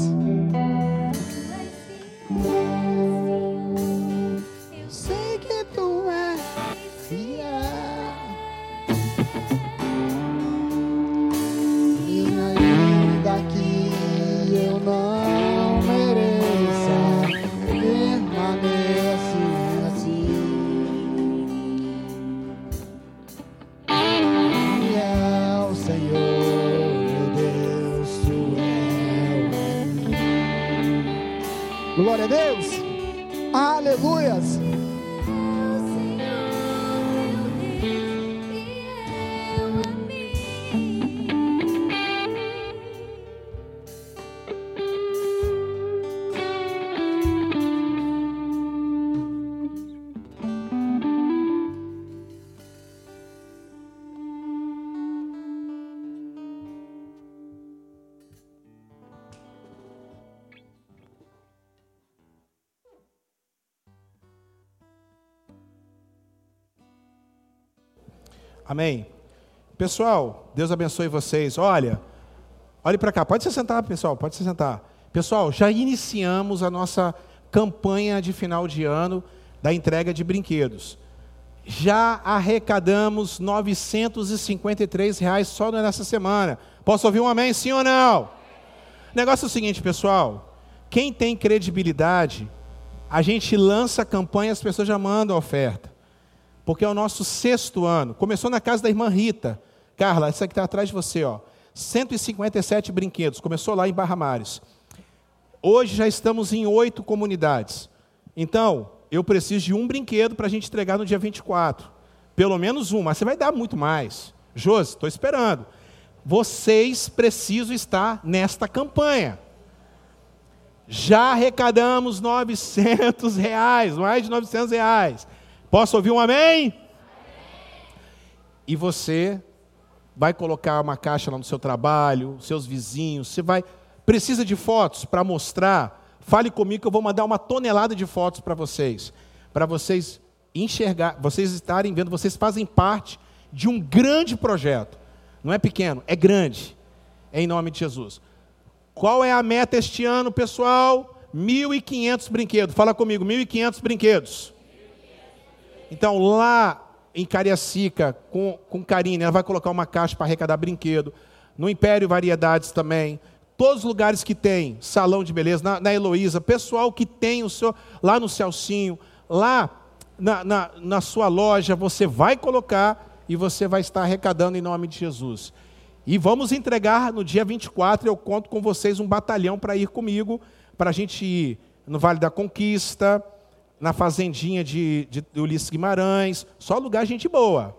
Amém. Pessoal, Deus abençoe vocês. Olha, olhe para cá. Pode se sentar, pessoal. Pode se sentar. Pessoal, já iniciamos a nossa campanha de final de ano da entrega de brinquedos. Já arrecadamos 953 reais só nessa semana. Posso ouvir um amém, sim ou não? Negócio é o seguinte, pessoal. Quem tem credibilidade, a gente lança a campanha, as pessoas já mandam a oferta porque é o nosso sexto ano. Começou na casa da irmã Rita. Carla, essa que está atrás de você, ó. 157 brinquedos. Começou lá em Barra Mares. Hoje já estamos em oito comunidades. Então, eu preciso de um brinquedo para a gente entregar no dia 24. Pelo menos um, mas você vai dar muito mais. Josi, estou esperando. Vocês precisam estar nesta campanha. Já arrecadamos 900 reais, mais de 900 reais. Posso ouvir um amém? amém? E você vai colocar uma caixa lá no seu trabalho, seus vizinhos, você vai precisa de fotos para mostrar. Fale comigo que eu vou mandar uma tonelada de fotos para vocês, para vocês enxergar, vocês estarem vendo, vocês fazem parte de um grande projeto. Não é pequeno, é grande. Em nome de Jesus. Qual é a meta este ano, pessoal? 1.500 brinquedos. Fala comigo, 1.500 brinquedos. Então, lá em Cariacica, com, com Karine, ela vai colocar uma caixa para arrecadar brinquedo. No Império Variedades também. Todos os lugares que tem salão de beleza, na, na Heloísa, pessoal que tem o seu, lá no Celcinho, lá na, na, na sua loja, você vai colocar e você vai estar arrecadando em nome de Jesus. E vamos entregar no dia 24, eu conto com vocês um batalhão para ir comigo, para a gente ir no Vale da Conquista, na fazendinha de, de, Ulisses Guimarães, só lugar gente boa.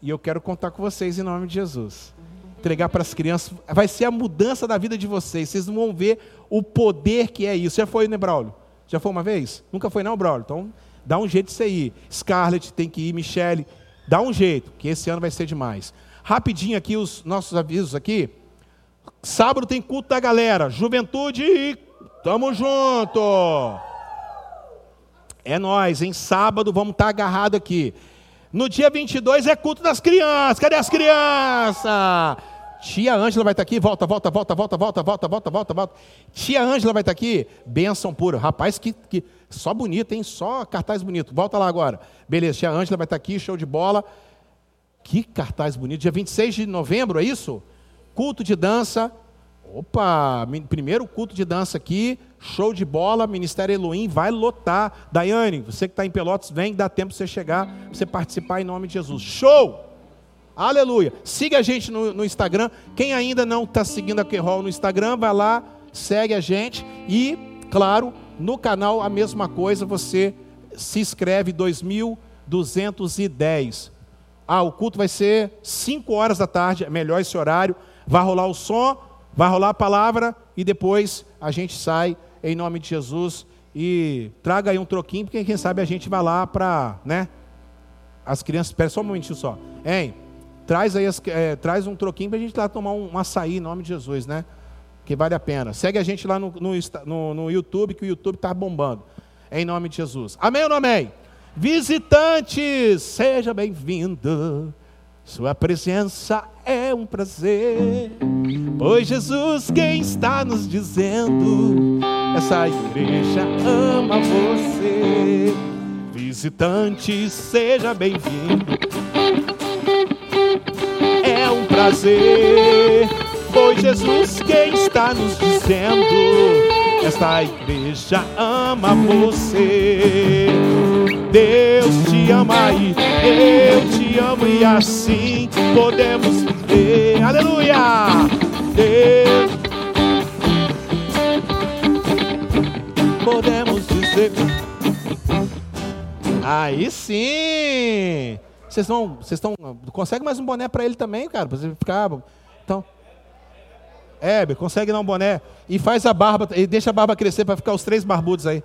E eu quero contar com vocês em nome de Jesus. Entregar para as crianças, vai ser a mudança da vida de vocês. Vocês vão ver o poder que é isso. Já foi, né, Braulio? Já foi uma vez? Nunca foi, não, Braulio? Então, dá um jeito de você ir. Scarlett tem que ir, Michele, dá um jeito, que esse ano vai ser demais. Rapidinho aqui, os nossos avisos aqui. Sábado tem culto da galera. Juventude, tamo junto. É nós, em sábado vamos estar agarrado aqui. No dia 22 é culto das crianças. Cadê as crianças? Tia Ângela vai estar aqui. Volta, volta, volta, volta, volta, volta, volta, volta, volta. Tia Ângela vai estar aqui. Benção pura. Rapaz, que, que só bonito, hein? Só cartaz bonito. Volta lá agora. Beleza, tia Ângela vai estar aqui, show de bola. Que cartaz bonito. Dia 26 de novembro, é isso? Culto de dança. Opa, primeiro culto de dança aqui, show de bola, Ministério Elohim vai lotar. Daiane, você que está em Pelotas, vem, dá tempo você chegar, você participar em nome de Jesus. Show! Aleluia! Siga a gente no, no Instagram. Quem ainda não está seguindo a Querol no Instagram, vai lá, segue a gente. E, claro, no canal a mesma coisa, você se inscreve 2210. Ah, o culto vai ser 5 horas da tarde, é melhor esse horário. Vai rolar o som Vai rolar a palavra e depois a gente sai em nome de Jesus e traga aí um troquinho, porque quem sabe a gente vai lá para, né? As crianças, espera só um momentinho só. Hein? Traz aí as, é, traz um troquinho para a gente lá tomar um, um açaí em nome de Jesus, né? Que vale a pena. Segue a gente lá no, no, no, YouTube, que o YouTube está bombando. Em nome de Jesus. Amém ou não amém? Visitantes, seja bem-vindo. Sua presença é um prazer. Pois Jesus, quem está nos dizendo, essa igreja ama você. Visitante, seja bem-vindo. É um prazer. Pois Jesus, quem está nos dizendo, esta igreja ama você. Deus te ama e eu amo e assim podemos viver. Aleluia! Deus. podemos dizer. Aí sim! Vocês estão. Vocês estão. Consegue mais um boné para ele também, cara? Pra você ficar. Então. Heber, consegue dar um boné. E faz a barba. E deixa a barba crescer para ficar os três barbudos aí.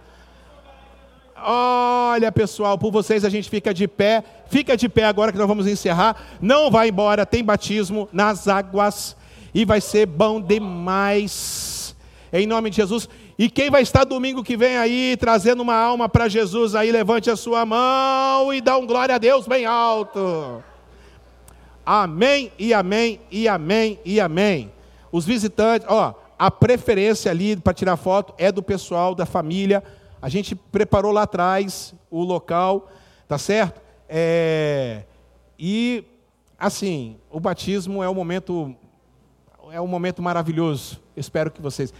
Olha, pessoal, por vocês a gente fica de pé. Fica de pé agora que nós vamos encerrar. Não vai embora, tem batismo nas águas. E vai ser bom demais. Em nome de Jesus. E quem vai estar domingo que vem aí, trazendo uma alma para Jesus aí, levante a sua mão e dá um glória a Deus bem alto. Amém e amém e amém e amém. Os visitantes, ó, a preferência ali para tirar foto é do pessoal da família. A gente preparou lá atrás o local, tá certo? É, e assim, o batismo é um momento é um momento maravilhoso. Espero que vocês.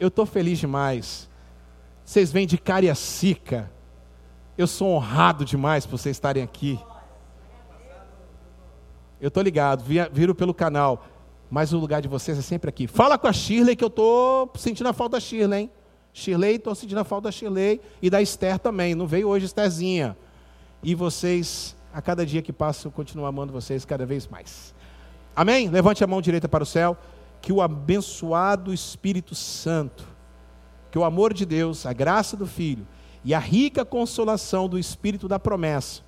Eu estou feliz demais. Vocês vêm de Cariacica. Eu sou honrado demais por vocês estarem aqui. Eu estou ligado, vi- viro pelo canal. Mas o lugar de vocês é sempre aqui. Fala com a Shirley que eu estou sentindo a falta da Shirley, hein? Shirley, estou sentindo a falta da Shirley e da Esther também. Não veio hoje Estherzinha. E vocês, a cada dia que passa, eu continuo amando vocês cada vez mais. Amém? Levante a mão direita para o céu. Que o abençoado Espírito Santo, que o amor de Deus, a graça do Filho e a rica consolação do Espírito da promessa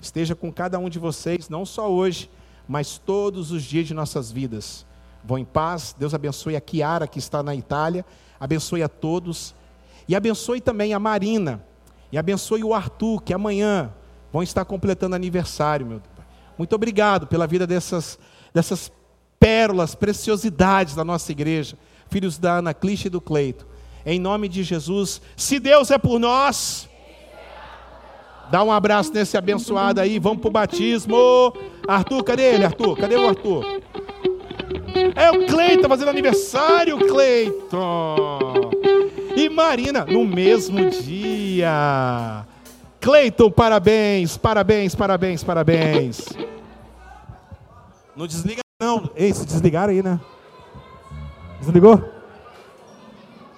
esteja com cada um de vocês, não só hoje, mas todos os dias de nossas vidas. Vão em paz. Deus abençoe a Kiara, que está na Itália. Abençoe a todos. E abençoe também a Marina. E abençoe o Arthur, que amanhã vão estar completando aniversário, meu Deus. Muito obrigado pela vida dessas, dessas pérolas, preciosidades da nossa igreja, filhos da Ana Cliche e do Cleito. Em nome de Jesus, se Deus é por nós, dá um abraço nesse abençoado aí, vamos pro batismo. Arthur, cadê ele, Arthur? Cadê o Arthur? É o Cleiton fazendo aniversário, Cleiton. E Marina, no mesmo dia. Cleiton, parabéns, parabéns, parabéns, parabéns. Não desliga não. Ei, se desligaram aí, né? Desligou?